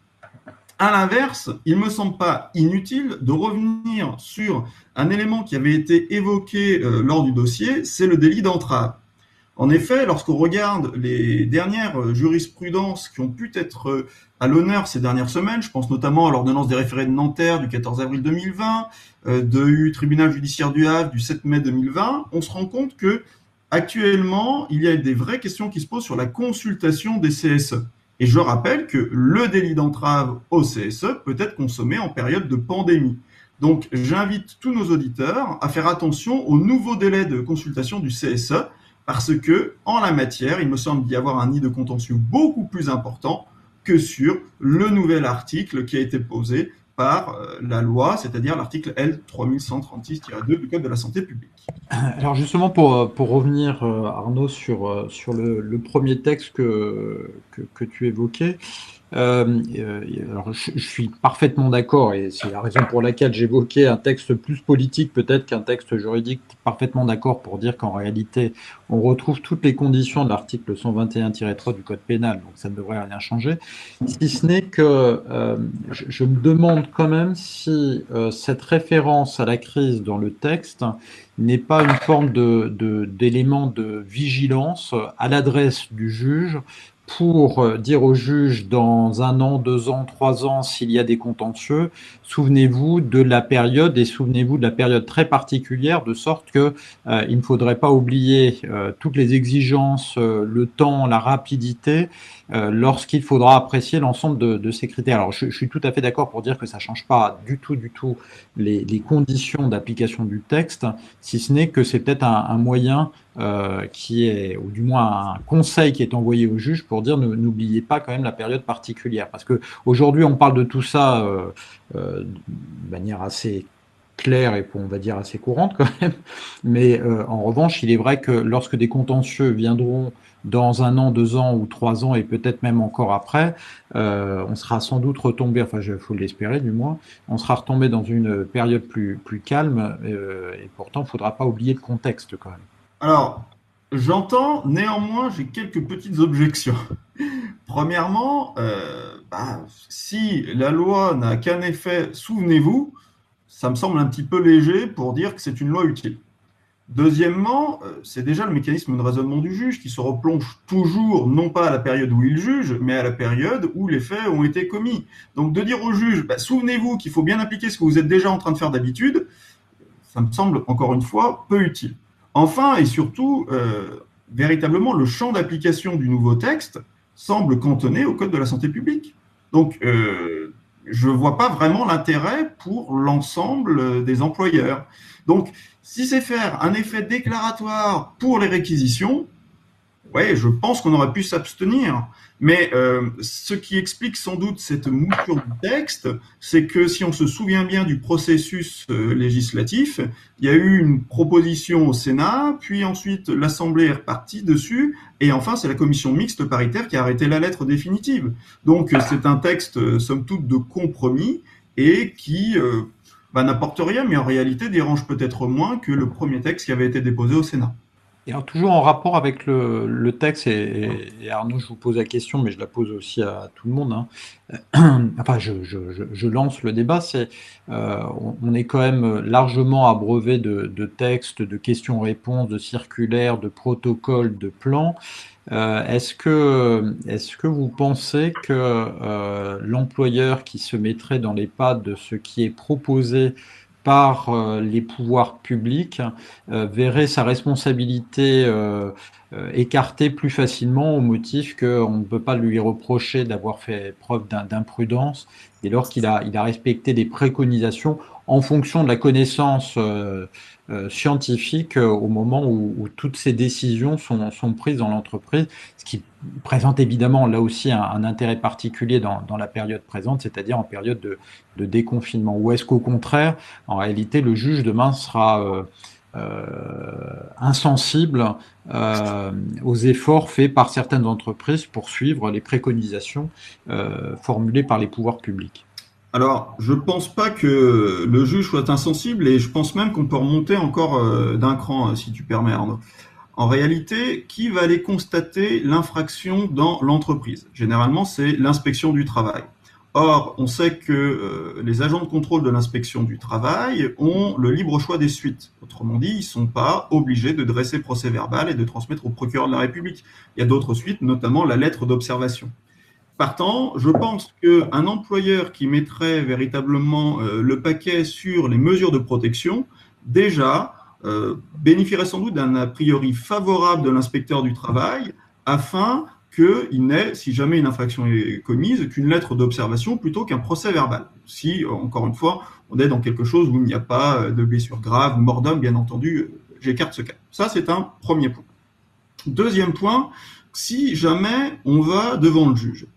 À l'inverse, il ne me semble pas inutile de revenir sur un élément qui avait été évoqué euh, lors du dossier, c'est le délit d'entrave. En effet, lorsqu'on regarde les dernières euh, jurisprudences qui ont pu être euh, à l'honneur ces dernières semaines, je pense notamment à l'ordonnance des référés de Nanterre du 14 avril 2020, du tribunal judiciaire du Havre du 7 mai 2020, on se rend compte que actuellement, il y a des vraies questions qui se posent sur la consultation des CSE. Et je rappelle que le délit d'entrave au CSE peut être consommé en période de pandémie. Donc j'invite tous nos auditeurs à faire attention au nouveau délai de consultation du CSE parce que en la matière, il me semble y avoir un nid de contentieux beaucoup plus important que sur le nouvel article qui a été posé par euh, la loi, c'est-à-dire l'article L 3136-2 du Code de la santé publique. Alors justement, pour, euh, pour revenir, euh, Arnaud, sur, sur le, premier texte que, que tu évoquais, euh, euh, alors, je, suis parfaitement d'accord, et c'est la raison pour laquelle j'évoquais un texte plus politique peut-être qu'un texte juridique, parfaitement d'accord pour dire qu'en réalité, on retrouve toutes les conditions de l'article 121-3 du Code pénal, donc ça ne devrait rien changer, si ce n'est que euh, je, me demande quand même si cette référence à la crise dans le texte n'est pas une forme d'élément de, de vigilance à l'adresse du juge pour euh, dire au juge dans un an, deux ans, trois ans, s'il y a des contentieux, souvenez-vous de la période et souvenez-vous de la période très particulière, de sorte que euh, il ne faudrait pas oublier euh, toutes les exigences, le temps, la rapidité, lorsqu'il faudra apprécier l'ensemble de, ces critères. Alors, je, suis tout à fait d'accord pour dire que ça change pas du tout, du tout les, conditions d'application du texte, si ce n'est que c'est peut-être un moyen euh, qui est, ou du moins un conseil qui est envoyé au juge pour dire n'oubliez pas quand même la période particulière. Parce que aujourd'hui, on parle de tout ça euh, euh, de manière assez claire et on va dire assez courante quand même. Mais en revanche, il est vrai que lorsque des contentieux viendront dans un an, deux ans ou trois ans et peut-être même encore après, on sera sans doute retombé, enfin il faut l'espérer du moins, on sera retombé dans une période plus, plus calme et pourtant il ne faudra pas oublier le contexte quand même. Alors, j'entends, néanmoins, j'ai quelques petites objections. Premièrement, euh, bah, si la loi n'a qu'un effet, souvenez-vous, ça me semble un petit peu léger pour dire que c'est une loi utile. Deuxièmement, euh, c'est déjà le mécanisme de raisonnement du juge qui se replonge toujours, non pas à la période où il juge, mais à la période où les faits ont été commis. Donc de dire au juge, bah, souvenez-vous qu'il faut bien appliquer ce que vous êtes déjà en train de faire d'habitude, ça me semble encore une fois peu utile. Enfin et surtout, euh, véritablement, le champ d'application du nouveau texte semble cantonné au Code de la santé publique. Donc, euh, je ne vois pas vraiment l'intérêt pour l'ensemble des employeurs. Donc, si c'est faire un effet déclaratoire pour les réquisitions, ouais, je pense qu'on aurait pu s'abstenir. Mais euh, ce qui explique sans doute cette mouture du texte, c'est que si on se souvient bien du processus euh, législatif, il y a eu une proposition au Sénat, puis ensuite l'Assemblée est repartie dessus, et enfin c'est la commission mixte paritaire qui a arrêté la lettre définitive. Donc c'est un texte, euh, somme toute, de compromis et qui bah, n'apporte rien, mais en réalité dérange peut-être moins que le premier texte qui avait été déposé au Sénat. Et alors, toujours en rapport avec le, le texte, et, et, Arnaud, je vous pose la question, mais je la pose aussi à tout le monde. Hein. Enfin, je, je, je, lance le débat. C'est, euh, on, est quand même largement abreuvé de, de textes, de questions-réponses, de circulaires, de protocoles, de plans. Euh, est-ce que, est-ce que vous pensez que euh, l'employeur qui se mettrait dans les pas de ce qui est proposé par euh, les pouvoirs publics euh, verrait sa responsabilité euh, écartée plus facilement au motif qu'on ne peut pas lui reprocher d'avoir fait preuve d'imprudence dès lors qu'il a, il a respecté des préconisations en fonction de la connaissance euh, scientifique euh, au moment où, toutes ces décisions sont, prises dans l'entreprise, ce qui présente évidemment là aussi un, intérêt particulier dans, la période présente, c'est-à-dire en période de, déconfinement. Ou est-ce qu'au contraire, en réalité, le juge demain sera euh, insensible aux efforts faits par certaines entreprises pour suivre les préconisations formulées par les pouvoirs publics? Alors, je pense pas que le juge soit insensible et je pense même qu'on peut remonter encore euh, d'un cran, euh, si tu permets, Arnaud. En réalité, qui va aller constater l'infraction dans l'entreprise? Généralement, c'est l'inspection du travail. Or, on sait que euh, les agents de contrôle de l'inspection du travail ont le libre choix des suites. Autrement dit, ils ne sont pas obligés de dresser procès verbal et de transmettre au procureur de la République. Il y a d'autres suites, notamment la lettre d'observation. Partant, je pense qu'un employeur qui mettrait véritablement euh, le paquet sur les mesures de protection, déjà, euh, bénéficierait sans doute d'un a priori favorable de l'inspecteur du travail afin qu'il n'ait, si jamais une infraction est commise, qu'une lettre d'observation plutôt qu'un procès verbal. Si, encore une fois, on est dans quelque chose où il n'y a pas de blessure grave, mort d'homme, bien entendu, j'écarte ce cas. Ça, c'est un premier point. Deuxième point, si jamais on va devant le juge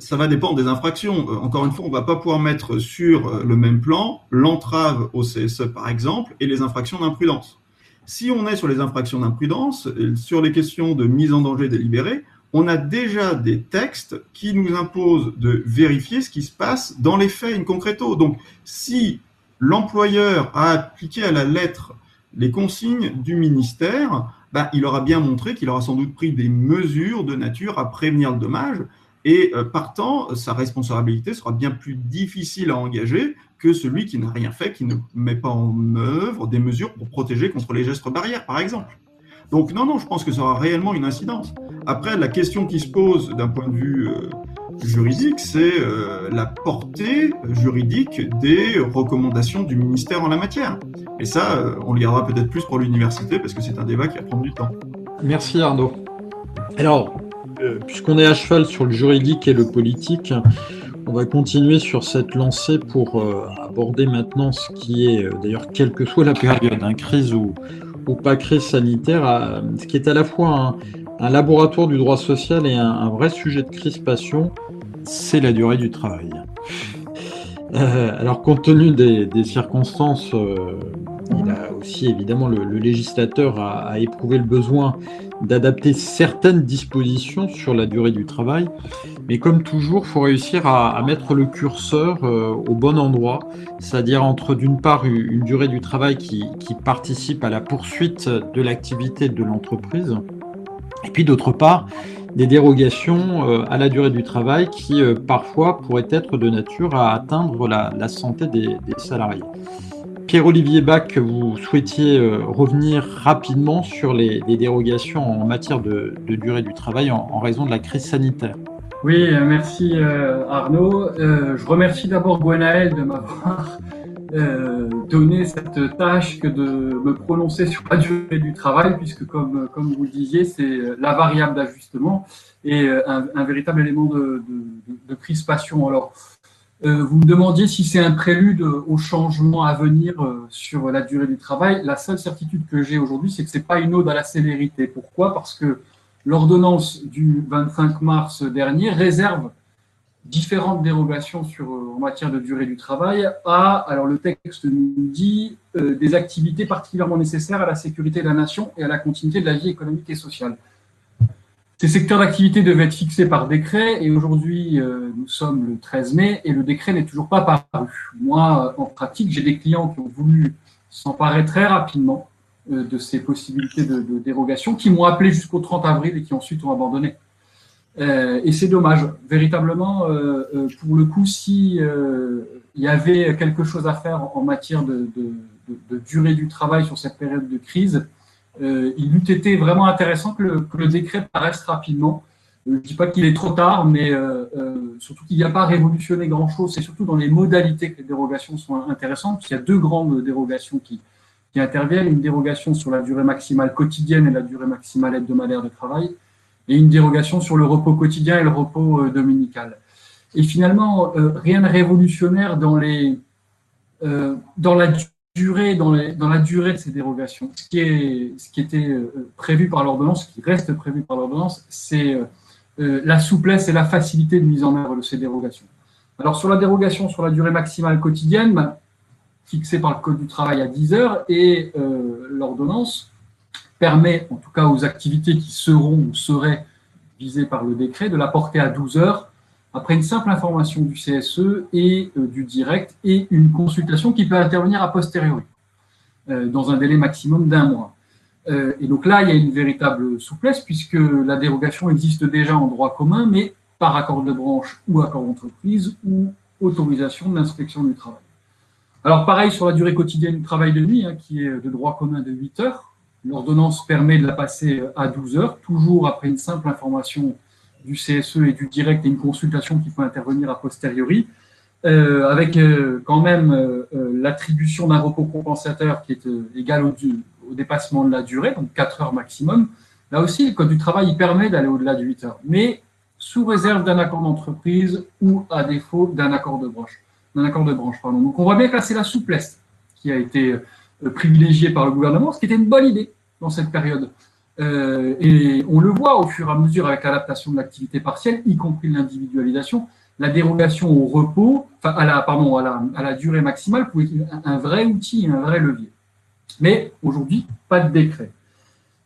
ça va dépendre des infractions. Euh, encore une fois, on ne va pas pouvoir mettre sur euh, le même plan l'entrave au CSE, par exemple, et les infractions d'imprudence. Si on est sur les infractions d'imprudence, euh, sur les questions de mise en danger délibérée, on a déjà des textes qui nous imposent de vérifier ce qui se passe dans les faits in concreto. Donc, si l'employeur a appliqué à la lettre les consignes du ministère, ben, il aura bien montré qu'il aura sans doute pris des mesures de nature à prévenir le dommage. Et euh, partant, sa responsabilité sera bien plus difficile à engager que celui qui n'a rien fait, qui ne met pas en œuvre des mesures pour protéger contre les gestes barrières, par exemple. Donc non, non, je pense que ça aura réellement une incidence. Après, la question qui se pose d'un point de vue euh, juridique, c'est euh, la portée juridique des recommandations du ministère en la matière. Et ça, on le gardera peut-être plus pour l'université, parce que c'est un débat qui va prendre du temps. Merci Arnaud. Alors, euh, puisqu'on est à cheval sur le juridique et le politique, on va continuer sur cette lancée pour euh, aborder maintenant ce qui est, euh, d'ailleurs, quelle que soit la période, hein, crise ou, pas crise sanitaire, ce qui est à la fois un, laboratoire du droit social et un, vrai sujet de crispation, c'est la durée du travail. alors, compte tenu des, circonstances, il a aussi évidemment le, législateur a, éprouvé le besoin d'adapter certaines dispositions sur la durée du travail. Mais comme toujours, il faut réussir à, mettre le curseur euh, au bon endroit, c'est-à-dire entre d'une part une durée du travail qui, participe à la poursuite de l'activité de l'entreprise, et puis d'autre part des dérogations euh, à la durée du travail qui euh, parfois pourraient être de nature à atteindre la, santé des salariés. Pierre-Olivier Bach, vous souhaitiez euh, revenir rapidement sur les, dérogations en matière de, durée du travail en, raison de la crise sanitaire. Oui, euh, merci euh, Arnaud. je remercie d'abord Gwenaël de m'avoir donné cette tâche que de me prononcer sur la durée du travail, puisque comme, vous le disiez, c'est la variable d'ajustement et un, véritable élément de, de crispation. Alors, vous me demandiez si c'est un prélude au changement à venir euh, sur la durée du travail. La seule certitude que j'ai aujourd'hui, c'est que ce n'est pas une ode à la célérité. Pourquoi? Parce que l'ordonnance du 25 mars dernier réserve différentes dérogations euh, en matière de durée du travail à, alors le texte nous dit, des activités particulièrement nécessaires à la sécurité de la nation et à la continuité de la vie économique et sociale. Ces secteurs d'activité devaient être fixés par décret et aujourd'hui, euh, nous sommes le 13 mai et le décret n'est toujours pas paru. Moi, en pratique, j'ai des clients qui ont voulu s'emparer très rapidement euh, de ces possibilités de, dérogation, qui m'ont appelé jusqu'au 30 avril et qui ensuite ont abandonné. Euh, et c'est dommage. Véritablement, pour le coup, si y avait quelque chose à faire en matière de durée du travail sur cette période de crise, euh, il eût été vraiment intéressant que le, décret paraisse rapidement. Euh, je ne dis pas qu'il est trop tard, mais euh, surtout qu'il n'y a pas révolutionné grand-chose. C'est surtout dans les modalités que les dérogations sont intéressantes. Il y a deux grandes dérogations qui, qui interviennent. Une dérogation sur la durée maximale quotidienne et la durée maximale hebdomadaire de travail, et une dérogation sur le repos quotidien et le repos dominical. Et finalement, rien de révolutionnaire dans, les, dans la durée, dans, dans, la durée de ces dérogations, ce qui, était euh, prévu par l'ordonnance, ce qui reste prévu par l'ordonnance, c'est euh, euh, la souplesse et la facilité de mise en œuvre de ces dérogations. Alors sur la dérogation sur la durée maximale quotidienne, fixée par le Code du travail à 10 heures, et l'ordonnance permet, en tout cas aux activités qui seront ou seraient visées par le décret, de la porter à 12 heures après une simple information du CSE et euh, du direct et une consultation qui peut intervenir a posteriori, euh, dans un délai maximum d'un mois. Euh, et donc là, il y a une véritable souplesse puisque la dérogation existe déjà en droit commun, mais par accord de branche ou accord d'entreprise ou autorisation de l'inspection du travail. Alors pareil sur la durée quotidienne du travail de nuit, hein, qui est de droit commun de 8 heures. L'ordonnance permet de la passer à 12 heures, toujours après une simple information du CSE et du direct et une consultation qui peut intervenir a posteriori, euh, avec euh, quand même euh, l'attribution d'un repos compensateur qui est égal au, dépassement de la durée, donc 4 heures maximum. Là aussi, le Code du travail il permet d'aller au-delà de 8 heures, mais sous réserve d'un accord d'entreprise ou à défaut d'un accord de branche. D'un accord de branche pardon. Donc on voit bien que là, c'est la souplesse qui a été privilégiée par le gouvernement, ce qui était une bonne idée dans cette période. Euh, et on le voit au fur et à mesure avec l'adaptation de l'activité partielle, y compris l'individualisation, la dérogation au repos, enfin à la, pardon, à la, durée maximale pouvait être un, vrai outil, un vrai levier. Mais aujourd'hui, pas de décret.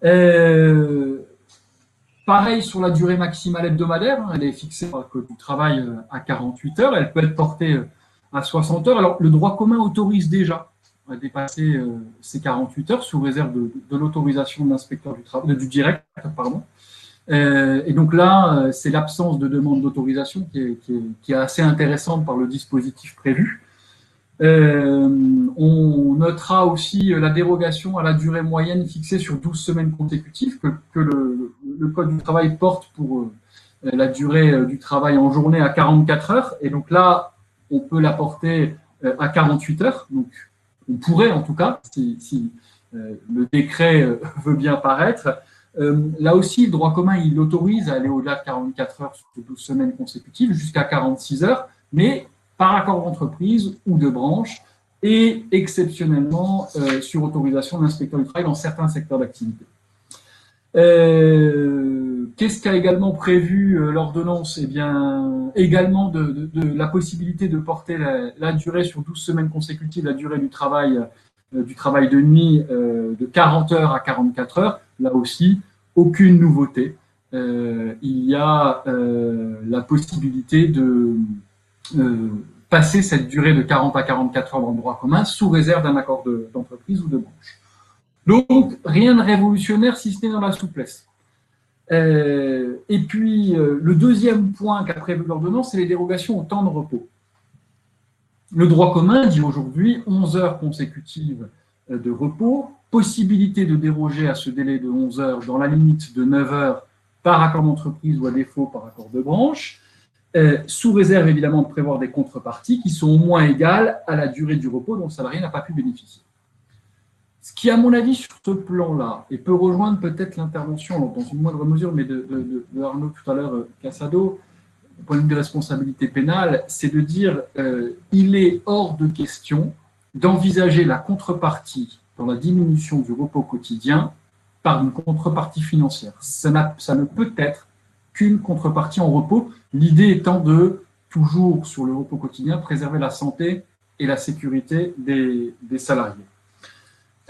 Euh, pareil sur la durée maximale hebdomadaire, hein, elle est fixée par le du travail euh, à 48 heures, elle peut être portée à 60 heures. Alors le droit commun autorise déjà a dépassé euh, ces 48 heures sous réserve de, l'autorisation de l'inspecteur du, travail, du direct. Pardon. Euh, et donc là, euh, c'est l'absence de demande d'autorisation qui, est, assez intéressante par le dispositif prévu. on notera aussi la dérogation à la durée moyenne fixée sur 12 semaines consécutives que, le, le, Code du travail porte pour la durée du travail en journée à 44 heures. Et donc là, on peut la porter à 48 heures. Donc on pourrait en tout cas, si, euh, le décret euh, veut bien paraître. Euh, là aussi, le droit commun, il autorise à aller au-delà de 44 heures sur 12 semaines consécutives, jusqu'à 46 heures, mais par accord d'entreprise ou de branche, et exceptionnellement sur autorisation de l'inspecteur du travail dans certains secteurs d'activité. Qu'est-ce qu'a également prévu euh, l'ordonnance? Eh bien, également de, la possibilité de porter la, durée sur 12 semaines consécutives, la durée du travail, euh, du travail de nuit euh, de 40 heures à 44 heures. Là aussi, aucune nouveauté. il y a la possibilité de passer cette durée de 40 à 44 heures dans le droit commun sous réserve d'un accord d'entreprise ou de branche. Donc, rien de révolutionnaire si ce n'est dans la souplesse. Euh, et puis, euh, le deuxième point qu'a prévu l'ordonnance, c'est les dérogations au temps de repos. Le droit commun dit aujourd'hui 11 heures consécutives euh, de repos, possibilité de déroger à ce délai de 11 heures dans la limite de 9 heures par accord d'entreprise ou à défaut par accord de branche, sous réserve évidemment de prévoir des contreparties qui sont au moins égales à la durée du repos dont le salarié n'a pas pu bénéficier. Ce qui, à mon avis, sur ce plan-là, et peut rejoindre peut-être l'intervention, dans une moindre mesure, mais de, Arnaud tout à l'heure, euh, Cassado, point de vue responsabilité pénale, c'est de dire euh, il est hors de question d'envisager la contrepartie dans la diminution du repos quotidien par une contrepartie financière. Ça, ne peut être qu'une contrepartie en repos, l'idée étant de toujours sur le repos quotidien préserver la santé et la sécurité des salariés.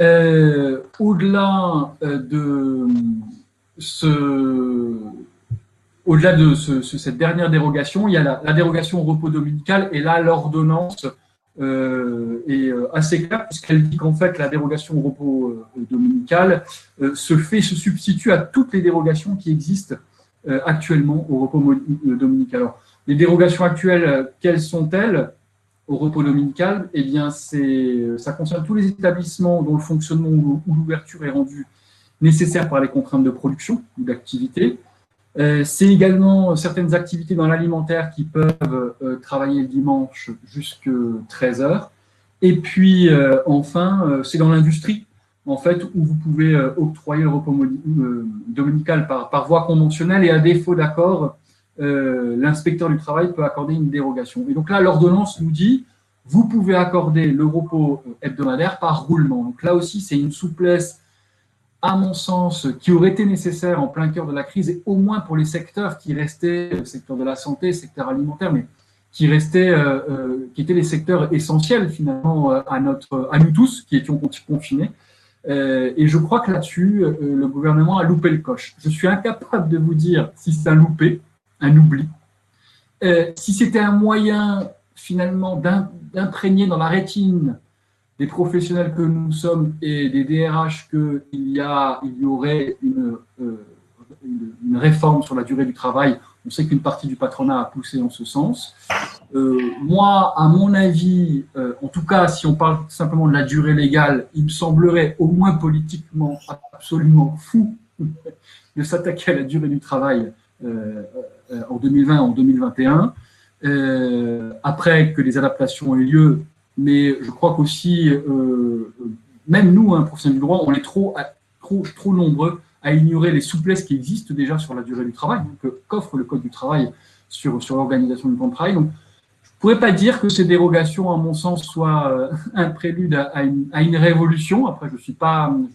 Euh, au-delà euh, de ce, au-delà de cette dernière dérogation, il y a la, dérogation au repos dominical et là l'ordonnance euh, est assez claire puisqu'elle dit qu'en fait la dérogation au repos dominical se fait, se substitue à toutes les dérogations qui existent actuellement au repos dominical. Alors, les dérogations actuelles, quelles sont-elles? Au repos dominical Eh bien, ça concerne tous les établissements dont le fonctionnement ou l'ouverture est rendu nécessaire par les contraintes de production ou d'activité. Euh, c'est également certaines activités dans l'alimentaire qui peuvent euh, travailler le dimanche jusqu'à 13 heures. Et puis, euh, enfin, c'est dans l'industrie, en fait, où vous pouvez octroyer le repos dominical par, voie conventionnelle et à défaut d'accord, l'inspecteur du travail peut accorder une dérogation. Et donc là, l'ordonnance nous dit, vous pouvez accorder le repos hebdomadaire par roulement. Donc là aussi, c'est une souplesse à mon sens, qui aurait été nécessaire en plein cœur de la crise, et au moins pour les secteurs qui restaient, le secteur de la santé, le secteur alimentaire, mais qui restaient, euh, euh, qui étaient les secteurs essentiels finalement euh, à notre, à nous tous, qui étions confinés. et je crois que là-dessus, le gouvernement a loupé le coche. Je suis incapable de vous dire si c'est un loupé, un oubli, si c'était un moyen finalement d'imprégner dans la rétine des professionnels que nous sommes et des DRH qu'il y, y aurait euh, une, réforme sur la durée du travail. On sait qu'une partie du patronat a poussé en ce sens. Euh, moi, à mon avis, euh, en tout cas, si on parle simplement de la durée légale, il me semblerait au moins politiquement absolument fou de s'attaquer à la durée du travail en 2020, en 2021. après que les adaptations aient lieu, mais je crois qu'aussi, euh, même nous, hein, professionnels du droit, on est trop, trop, trop nombreux à ignorer les souplesses qui existent déjà sur la durée du travail, qu'offre le Code du travail sur, sur l'organisation du temps de travail. Donc, je ne pourrais pas dire que ces dérogations, à mon sens, soient euh, un prélude à, une, à une, révolution. Après, je ne suis,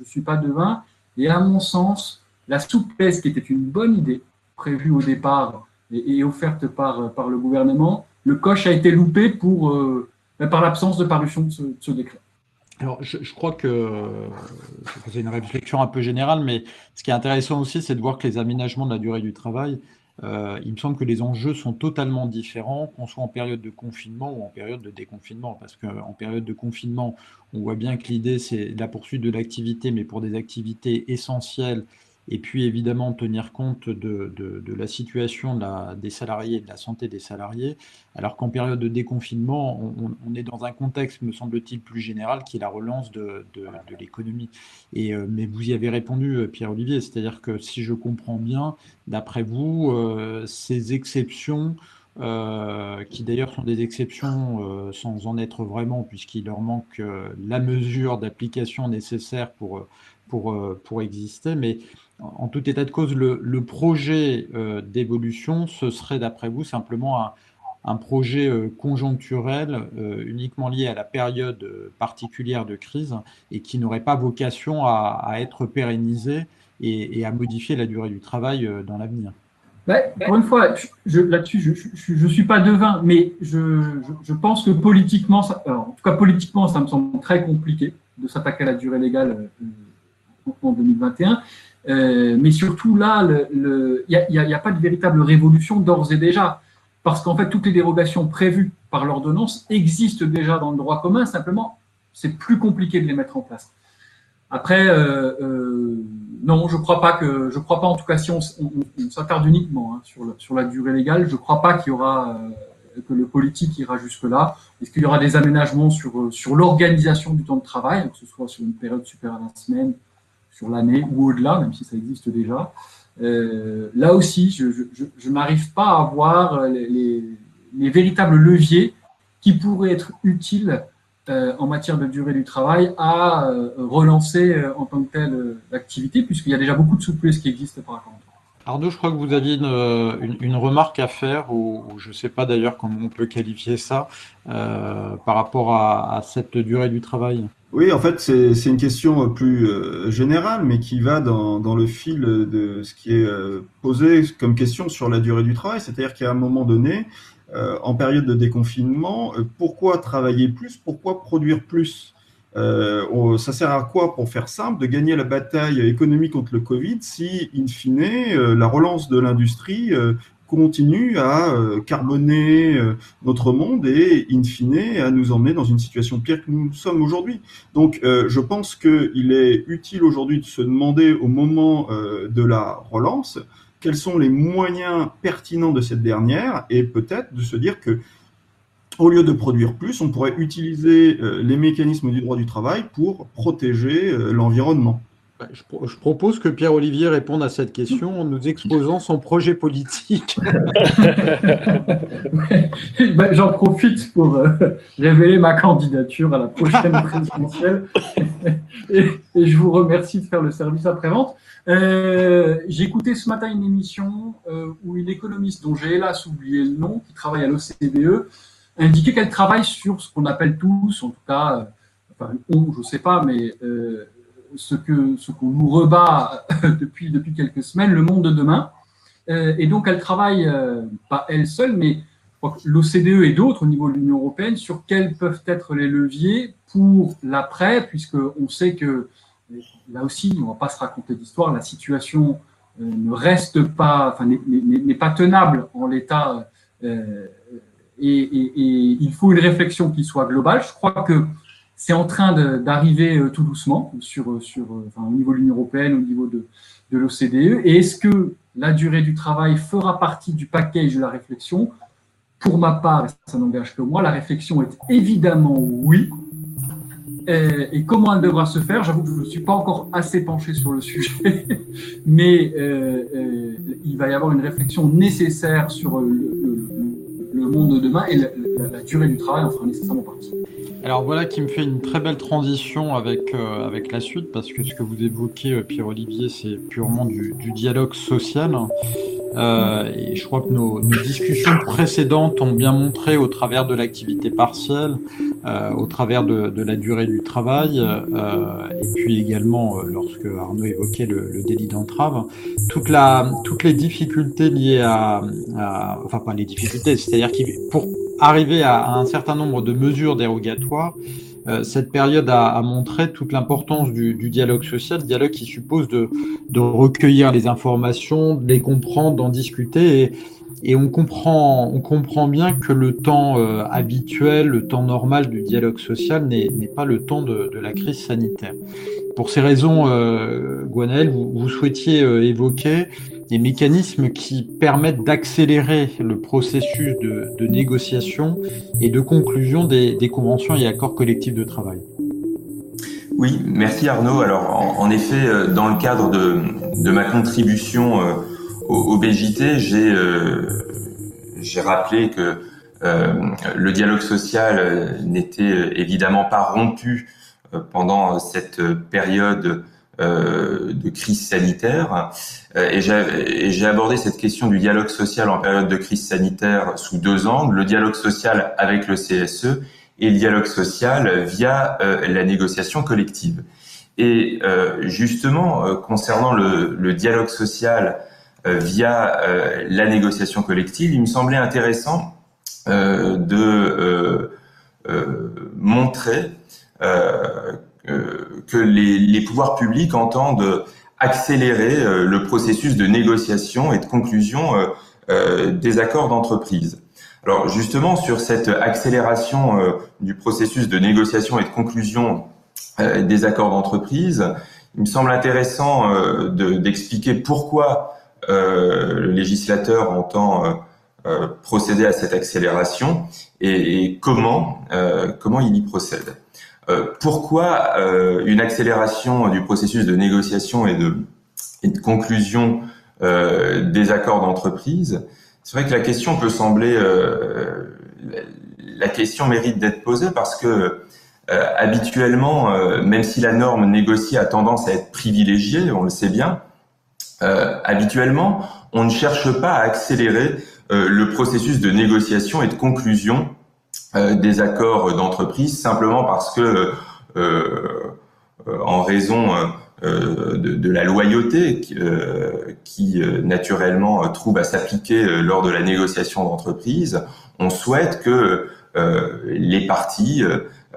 suis pas devin. Et à mon sens, la souplesse qui était une bonne idée, prévue au départ et, offerte par, le gouvernement, le coche a été loupé euh, par l'absence de parution de ce, décret. Alors, je, crois que c'est une réflexion un peu générale, mais ce qui est intéressant aussi, c'est de voir que les aménagements de la durée du travail, euh, il me semble que les enjeux sont totalement différents, qu'on soit en période de confinement ou en période de déconfinement. Parce qu'en période de confinement, on voit bien que l'idée, c'est la poursuite de l'activité, mais pour des activités essentielles et puis évidemment tenir compte de, la situation des salariés de la santé des salariés, alors qu'en période de déconfinement, on, est dans un contexte, me semble-t-il, plus général qui est la relance de, l'économie. Et, euh, mais vous y avez répondu, euh, Pierre-Olivier, c'est-à-dire que si je comprends bien, d'après vous, euh, ces exceptions qui d'ailleurs sont des exceptions sans en être vraiment, puisqu'il leur manque la mesure d'application nécessaire pour, pour, pour exister, mais en tout état de cause, le, projet euh, d'évolution, ce serait d'après vous simplement un, projet euh, conjoncturel euh, uniquement lié à la période particulière de crise et qui n'aurait pas vocation à, être pérennisé et, à modifier la durée du travail dans l'avenir? pour une fois, là-dessus, je ne suis pas devin, mais je, pense que politiquement, en tout cas politiquement, ça me semble très compliqué de s'attaquer à la durée légale en 2021. Euh, mais surtout là, il n'y a, pas de véritable révolution d'ores et déjà, parce qu'en fait, toutes les dérogations prévues par l'ordonnance existent déjà dans le droit commun, simplement, c'est plus compliqué de les mettre en place. Après, euh, euh, non, je crois pas que, je crois pas, en tout cas, si on, s'attarde uniquement hein, sur, la durée légale, je crois pas qu'il y aura, que le politique ira jusque-là. Est-ce qu'il y aura des aménagements sur, sur l'organisation du temps de travail, que ce soit sur une période supérieure à la semaine, sur l'année ou au-delà, même si ça existe déjà. Euh, là aussi, je, n'arrive pas à voir les, véritables leviers qui pourraient être utiles euh, en matière de durée du travail à euh, relancer en tant que telle l'activité, puisqu'il y a déjà beaucoup de souplesse qui existent par rapport Arnaud, je crois que vous aviez une, remarque à faire, ou, je ne sais pas d'ailleurs comment on peut qualifier ça, euh, par rapport à, cette durée du travail. Oui, en fait, c'est une question plus euh, générale, mais qui va dans, le fil de ce qui est euh, posé comme question sur la durée du travail. C'est-à-dire qu'à un moment donné, en période de déconfinement, pourquoi travailler plus? Pourquoi produire plus? Euh, ça sert à quoi, pour faire simple, de gagner la bataille économique contre le Covid si, in fine, euh, la relance de l'industrie euh, continue à carboner notre monde et, in fine, à nous emmener dans une situation pire que nous sommes aujourd'hui. Donc, je pense qu'il est utile aujourd'hui de se demander au moment de la relance quels sont les moyens pertinents de cette dernière et peut-être de se dire que au lieu de produire plus, on pourrait utiliser euh, les mécanismes du droit du travail pour protéger euh, Bah, je, propose que Pierre-Olivier réponde à cette question en nous exposant son projet politique. Bah, j'en profite pour euh, révéler ma candidature à la prochaine présidentielle et, je vous remercie de faire le service après-vente. j'ai écouté ce matin une émission où une économiste dont j'ai hélas oublié le nom, qui travaille à l'OCDE, indiquer qu'elle travaille sur ce qu'on appelle tous, en tout cas, euh, enfin, on, je ne sais pas, mais euh, ce que ce qu'on nous rebat depuis, depuis quelques semaines, le monde de demain. Euh, et donc, elle travaille, pas elle seule, mais l'OCDE et d'autres au niveau de l'Union européenne sur quels peuvent être les leviers pour l'après, puisqu'on sait que là aussi, on ne va pas se raconter d'histoire, la situation ne reste pas, enfin, n'est pas tenable en l'état et, il faut une réflexion qui soit globale. Je crois que c'est en train d'arriver euh, tout doucement sur, euh, euh, au niveau de l'Union européenne, au niveau de, de l'OCDE. Et est-ce que la durée du travail fera partie du package de la réflexion? Pour ma part, ça n'engage que moi, la réflexion est évidemment oui. Et, comment elle devra se faire J'avoue que je ne suis pas encore assez penché sur le sujet, mais il va y avoir une réflexion nécessaire sur le le monde de demain et la, durée du travail en fera nécessairement partie. Alors voilà qui me fait une très belle transition avec, euh, avec la suite, parce que ce que vous évoquez, euh, Pierre-Olivier, c'est purement du, dialogue social. Euh, et je crois que nos, discussions précédentes ont bien montré au travers de l'activité partielle, au travers de, la durée du travail, et puis également lorsque Arnaud évoquait le, délit d'entrave, toute la, toutes les difficultés liées à, à enfin pas les difficultés, c'est-à-dire qu'il pour arriver à, un certain nombre de mesures dérogatoires, euh, cette période a, montré toute l'importance du, dialogue social, dialogue qui suppose de, recueillir les informations, de les comprendre, d'en discuter. Et, on, comprend, on comprend bien que le temps euh, habituel, le temps normal du dialogue social n'est pas le temps de, la crise sanitaire. Pour ces raisons, euh, vous, vous souhaitiez euh, évoquer des mécanismes qui permettent d'accélérer le processus de, négociation et de conclusion des, conventions et accords collectifs de travail. Oui, merci Arnaud. Alors, en, effet, euh, dans le cadre de, ma contribution euh, au, BJT, j'ai euh, j'ai rappelé que le dialogue social n'était évidemment pas rompu pendant cette période de crise sanitaire. Euh, et j'ai abordé cette question du dialogue social en période de crise sanitaire sous deux angles, le dialogue social avec le CSE et le dialogue social via euh, la négociation collective. Et justement, concernant le, le, dialogue social via la négociation collective, il me semblait intéressant de montrer que les, pouvoirs publics entendent accélérer euh, le processus de négociation et de conclusion euh, euh, des accords d'entreprise. Alors justement, sur cette accélération du processus de négociation et de conclusion des accords d'entreprise, il me semble intéressant d'expliquer pourquoi le législateur entend procéder à cette accélération et, et comment, comment il y procède. Euh, pourquoi euh, une accélération du processus de négociation et de, conclusion euh, des accords d'entreprise? C'est vrai que la question peut sembler, la question mérite d'être posée parce que habituellement, même si la norme négociée a tendance à être privilégiée, on le sait bien, habituellement, on ne cherche pas à accélérer le processus de négociation et de conclusion des accords d'entreprise simplement parce que en raison de, de, la loyauté qui naturellement trouve à s'appliquer lors de la négociation d'entreprise, on souhaite que les parties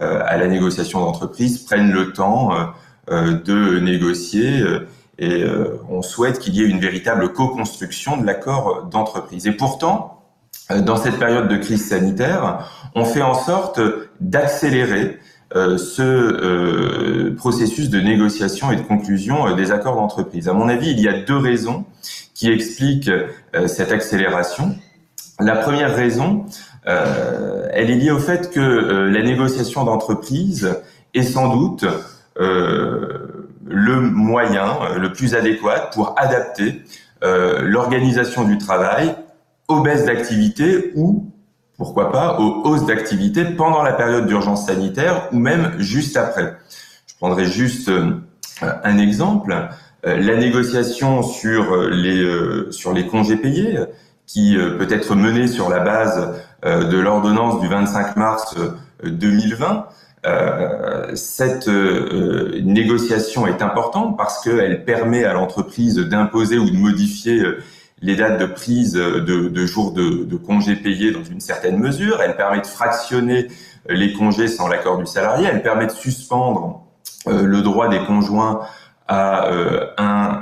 à la négociation d'entreprise prennent le temps de négocier et on souhaite qu'il y ait une véritable co-construction de l'accord d'entreprise. Et pourtant, dans cette période de crise sanitaire, on fait en sorte d'accélérer ce processus de négociation et de conclusion des accords d'entreprise. À mon avis, il y a deux raisons qui expliquent cette accélération. La première raison, euh, elle est liée au fait que euh, la négociation d'entreprise est sans doute euh, le moyen le plus adéquat pour adapter l'organisation du travail aux baisses d'activité ou pourquoi pas aux hausses d'activité pendant la période d'urgence sanitaire ou même juste après. Je prendrai juste un exemple. La négociation sur les, sur les congés payés qui peut être menée sur la base euh, de l'ordonnance du 25 mars 2020. Euh, euh, cette négociation est importante parce qu'elle permet à l'entreprise d'imposer ou de modifier les dates de prise de, de jours de, de, congés payés dans une certaine mesure. Elle permet de fractionner les congés sans l'accord du salarié. Elle permet de suspendre le droit des conjoints à un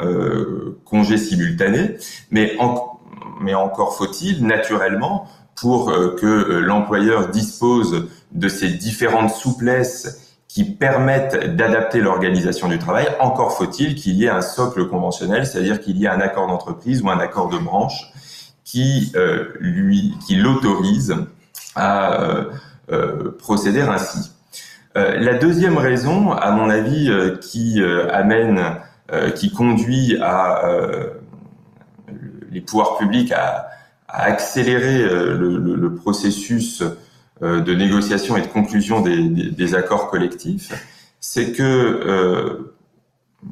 congé simultané. Mais, encore faut-il naturellement pour euh, que euh, l'employeur dispose de ces différentes souplesses qui permettent d'adapter l'organisation du travail, encore faut-il qu'il y ait un socle conventionnel, c'est-à-dire qu'il y ait un accord d'entreprise ou un accord de branche qui euh, lui qui l'autorise à procéder ainsi. la deuxième raison, à mon avis, qui amène, qui conduit à les pouvoirs publics à, à accélérer euh, le, le, processus euh, de négociation et de conclusion des, accords collectifs, c'est que, euh,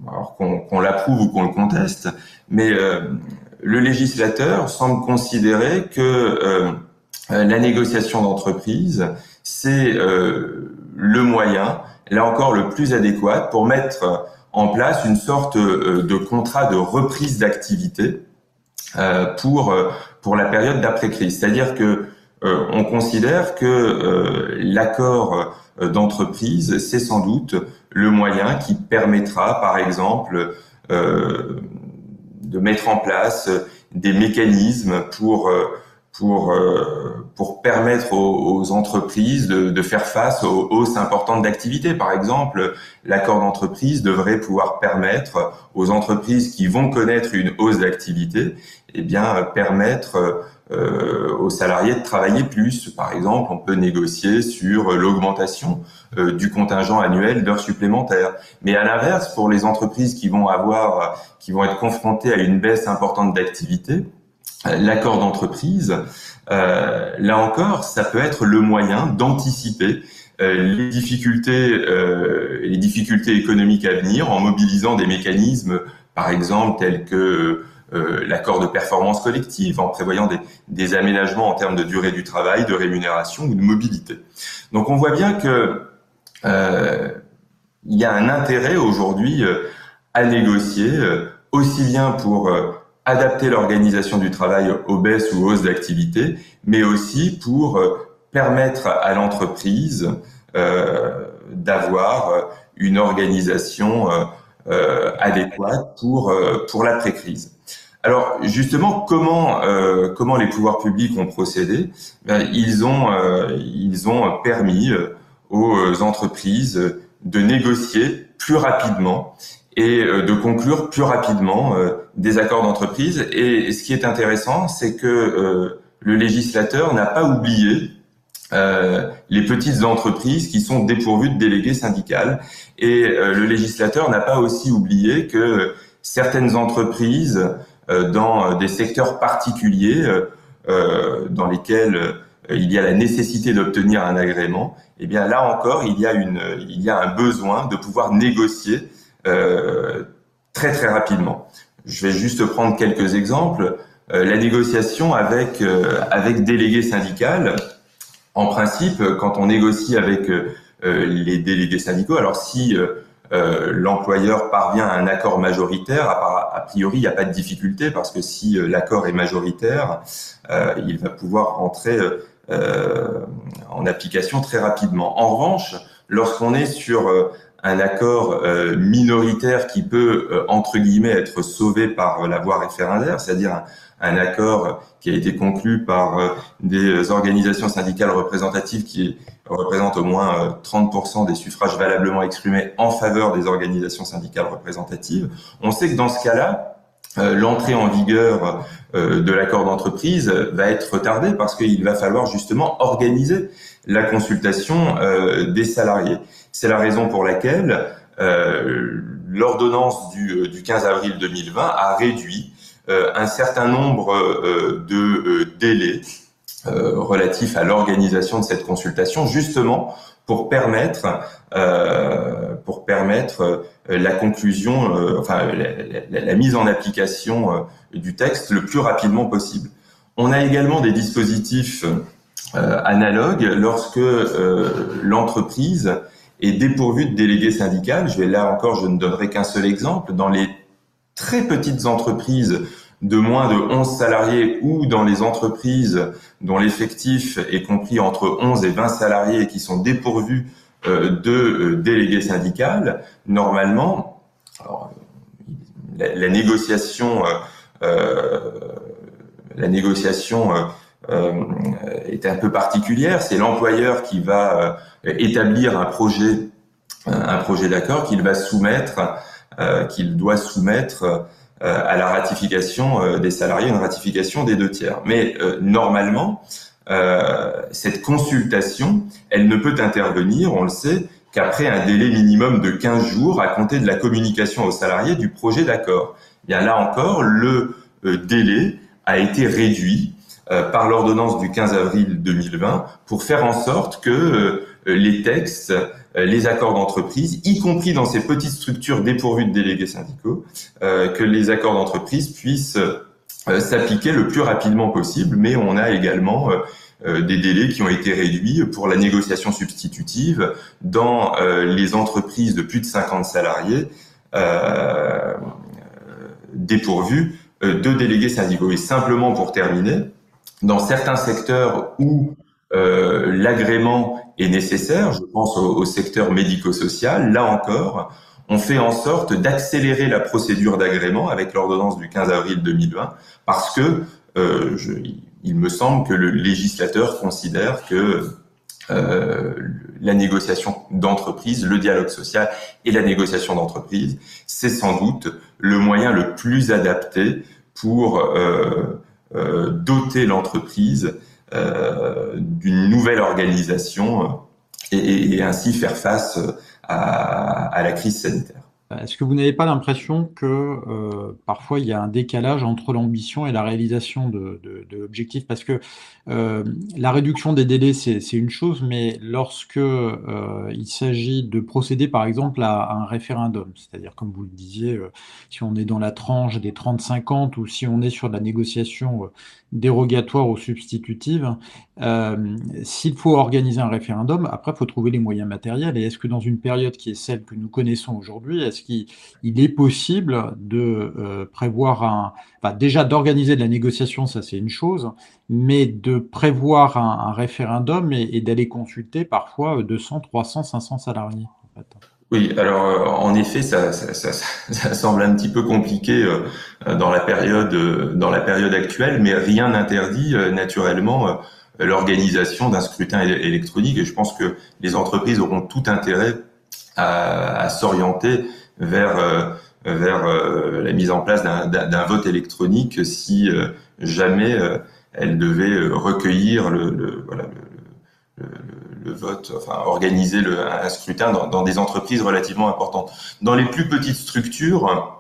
alors qu'on l'approuve ou qu'on le conteste, mais le législateur semble considérer que la négociation d'entreprise, c'est le moyen, là encore le plus adéquat, pour mettre en place une sorte de contrat de reprise d'activité pour pour la période d'après-crise. C'est-à-dire que euh, on considère que euh, l'accord euh, d'entreprise, c'est sans doute le moyen qui permettra, par exemple, de mettre en place des mécanismes pour pour pour permettre aux, entreprises de, de, faire face aux hausses importantes d'activité. Par exemple, l'accord d'entreprise devrait pouvoir permettre aux entreprises qui vont connaître une hausse d'activité eh bien, permettre euh, aux salariés de travailler plus. Par exemple, on peut négocier sur l'augmentation euh, du contingent annuel d'heures supplémentaires. Mais à l'inverse, pour les entreprises qui vont avoir, qui vont être confrontées à une baisse importante d'activité, l'accord d'entreprise, euh, là encore, ça peut être le moyen d'anticiper les difficultés, les difficultés économiques à venir en mobilisant des mécanismes, par exemple tels que euh, l'accord de performance collective, en prévoyant des, des, aménagements en termes de durée du travail, de rémunération ou de mobilité. Donc on voit bien que euh, il y a un intérêt aujourd'hui euh, à négocier, euh, aussi bien pour adapter l'organisation du travail aux baisses ou hausses d'activité, mais aussi pour permettre à l'entreprise d'avoir une organisation adéquate pour, pour l'après-crise. Alors justement, comment euh, comment les pouvoirs publics ont procédé? Ben, Ils ont euh, ils ont permis euh, aux entreprises de négocier plus rapidement et de conclure plus rapidement des accords d'entreprise. Et ce qui est intéressant, c'est que le législateur n'a pas oublié les petites entreprises qui sont dépourvues de délégués syndicales. Et le législateur n'a pas aussi oublié que certaines entreprises euh, dans euh, des secteurs particuliers euh, dans lesquels il y a la nécessité d'obtenir un agrément, eh bien là encore, il y a une, il y a un besoin de pouvoir négocier très très rapidement. je vais juste prendre quelques exemples. la négociation avec avec délégué syndical. En principe, quand on négocie avec les délégués syndicaux, alors si euh, l'employeur parvient à un accord majoritaire, a, priori, il n'y a pas de difficulté parce que si euh, l'accord est majoritaire, euh, il va pouvoir entrer en application très rapidement. En revanche, lorsqu'on est sur un accord minoritaire qui peut, entre guillemets, être sauvé par la voie référendaire, c'est-à-dire un accord qui a été conclu par euh, des organisations syndicales représentatives qui représentent au moins 30% euh, des suffrages valablement exprimés en faveur des organisations syndicales représentatives. On sait que dans ce cas-là, euh, l'entrée en vigueur de l'accord d'entreprise va être retardée parce qu'il va falloir justement organiser la consultation des salariés. C'est la raison pour laquelle l'ordonnance du, du 15 avril 2020 a réduit euh, un certain nombre euh, de euh, délais relatifs à l'organisation de cette consultation, justement pour permettre pour permettre la conclusion, enfin la, mise en application du texte le plus rapidement possible. On a également des dispositifs analogues lorsque l'entreprise est dépourvue de délégué syndical. Je vais là encore, je ne donnerai qu'un seul exemple. Dans les très petites entreprises de moins de 11 salariés ou dans les entreprises dont l'effectif est compris entre 11 et 20 salariés et qui sont dépourvus euh, de euh, délégués syndicales, normalement, la, négociation, euh, la négociation est un peu particulière. C'est l'employeur qui va établir un projet, un projet d'accord qu'il va soumettre, qu'il doit soumettre euh, à la ratification euh, des salariés, une ratification des deux tiers. Mais euh, normalement, cette consultation, elle ne peut intervenir, on le sait, qu'après un délai minimum de 15 jours à compter de la communication aux salariés du projet d'accord. Là encore, le délai a été réduit par l'ordonnance du 15 avril 2020 pour faire en sorte que les textes euh, les accords d'entreprise, y compris dans ces petites structures dépourvues de délégués syndicaux, euh, que les accords d'entreprise puissent euh, s'appliquer le plus rapidement possible, mais on a également des délais qui ont été réduits pour la négociation substitutive dans les entreprises de plus de 50 salariés dépourvues de délégués syndicaux. Et simplement pour terminer, dans certains secteurs où l'agrément est nécessaire. Je pense au, secteur médico-social. Là encore, on fait en sorte d'accélérer la procédure d'agrément avec l'ordonnance du 15 avril 2020 parce que euh, je, il me semble que le législateur considère que euh, la négociation d'entreprise, le dialogue social et la négociation d'entreprise, c'est sans doute le moyen le plus adapté pour euh, euh doter l'entreprise euh, d'une nouvelle organisation euh, et, ainsi faire face à la crise sanitaire. Est-ce que vous n'avez pas l'impression que euh, parfois il y a un décalage entre l'ambition et la réalisation de, de, l'objectif? Parce que euh, la réduction des délais, c'est une chose, mais lorsque euh, il s'agit de procéder par exemple à, un référendum, c'est-à-dire comme vous le disiez, euh, si on est dans la tranche des 30-50 ou si on est sur de la négociation euh, dérogatoire ou substitutive, s'il faut organiser un référendum, après il faut trouver les moyens matériels. Et est-ce que dans une période qui est celle que nous connaissons aujourd'hui, est-ce qu'il est possible de euh, prévoir un, enfin, déjà d'organiser de la négociation, ça c'est une chose, mais de prévoir un, référendum et, d'aller consulter parfois 200, 300, 500 salariés. Oui, alors euh, en effet, ça, ça, semble un petit peu compliqué euh, dans la période dans la période actuelle, mais rien n'interdit naturellement l'organisation d'un scrutin électronique. Et je pense que les entreprises auront tout intérêt à, s'orienter vers euh, vers euh, la mise en place d'un vote électronique si euh, jamais elle devait recueillir le, le, voilà, le, le, vote, enfin organiser le, un scrutin dans, dans, des entreprises relativement importantes. Dans les plus petites structures,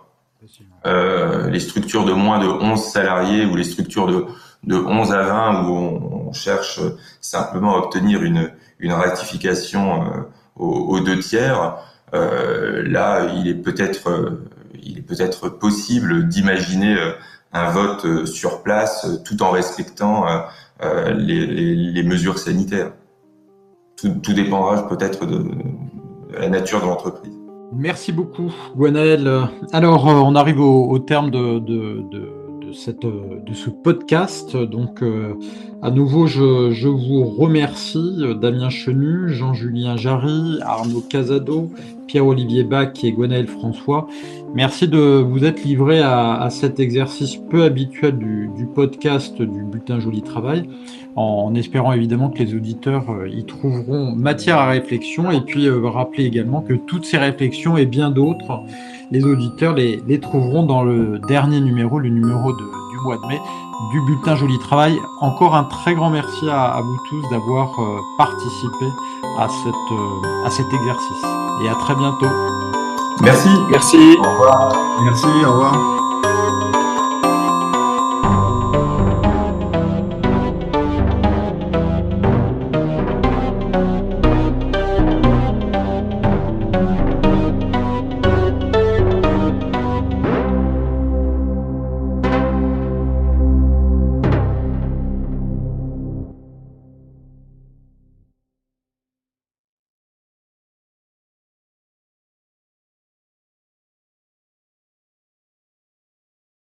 euh, les structures de moins de 11 salariés ou les structures de, de 11 à 20 où on, cherche simplement à obtenir une, une ratification aux, deux tiers, euh, là, il est peut-être euh, il est peut-être possible d'imaginer un vote sur place tout en respectant les, mesures sanitaires. Tout, dépendra peut-être de, la nature de l'entreprise. Merci beaucoup, Gwenaël. Alors, on arrive au, terme de, cette, de ce podcast. Donc, à nouveau, je, vous remercie, euh, Damien Chenu, Jean-Julien Jarry, Arnaud Casado, Pierre-Olivier Bach et Gwenaël François. Merci de vous être livré à, cet exercice peu habituel du, podcast du bulletin Joli Travail, en, espérant évidemment que les auditeurs euh, y trouveront matière à réflexion et puis euh, rappeler également que toutes ces réflexions et bien d'autres, les auditeurs les, trouveront dans le dernier numéro, le numéro du mois de mai du bulletin Joli Travail. Encore un très grand merci à, vous tous d'avoir euh, participé à, cette, euh, à cet exercice. Et à très bientôt. Merci. Merci. Au revoir. Merci, au revoir.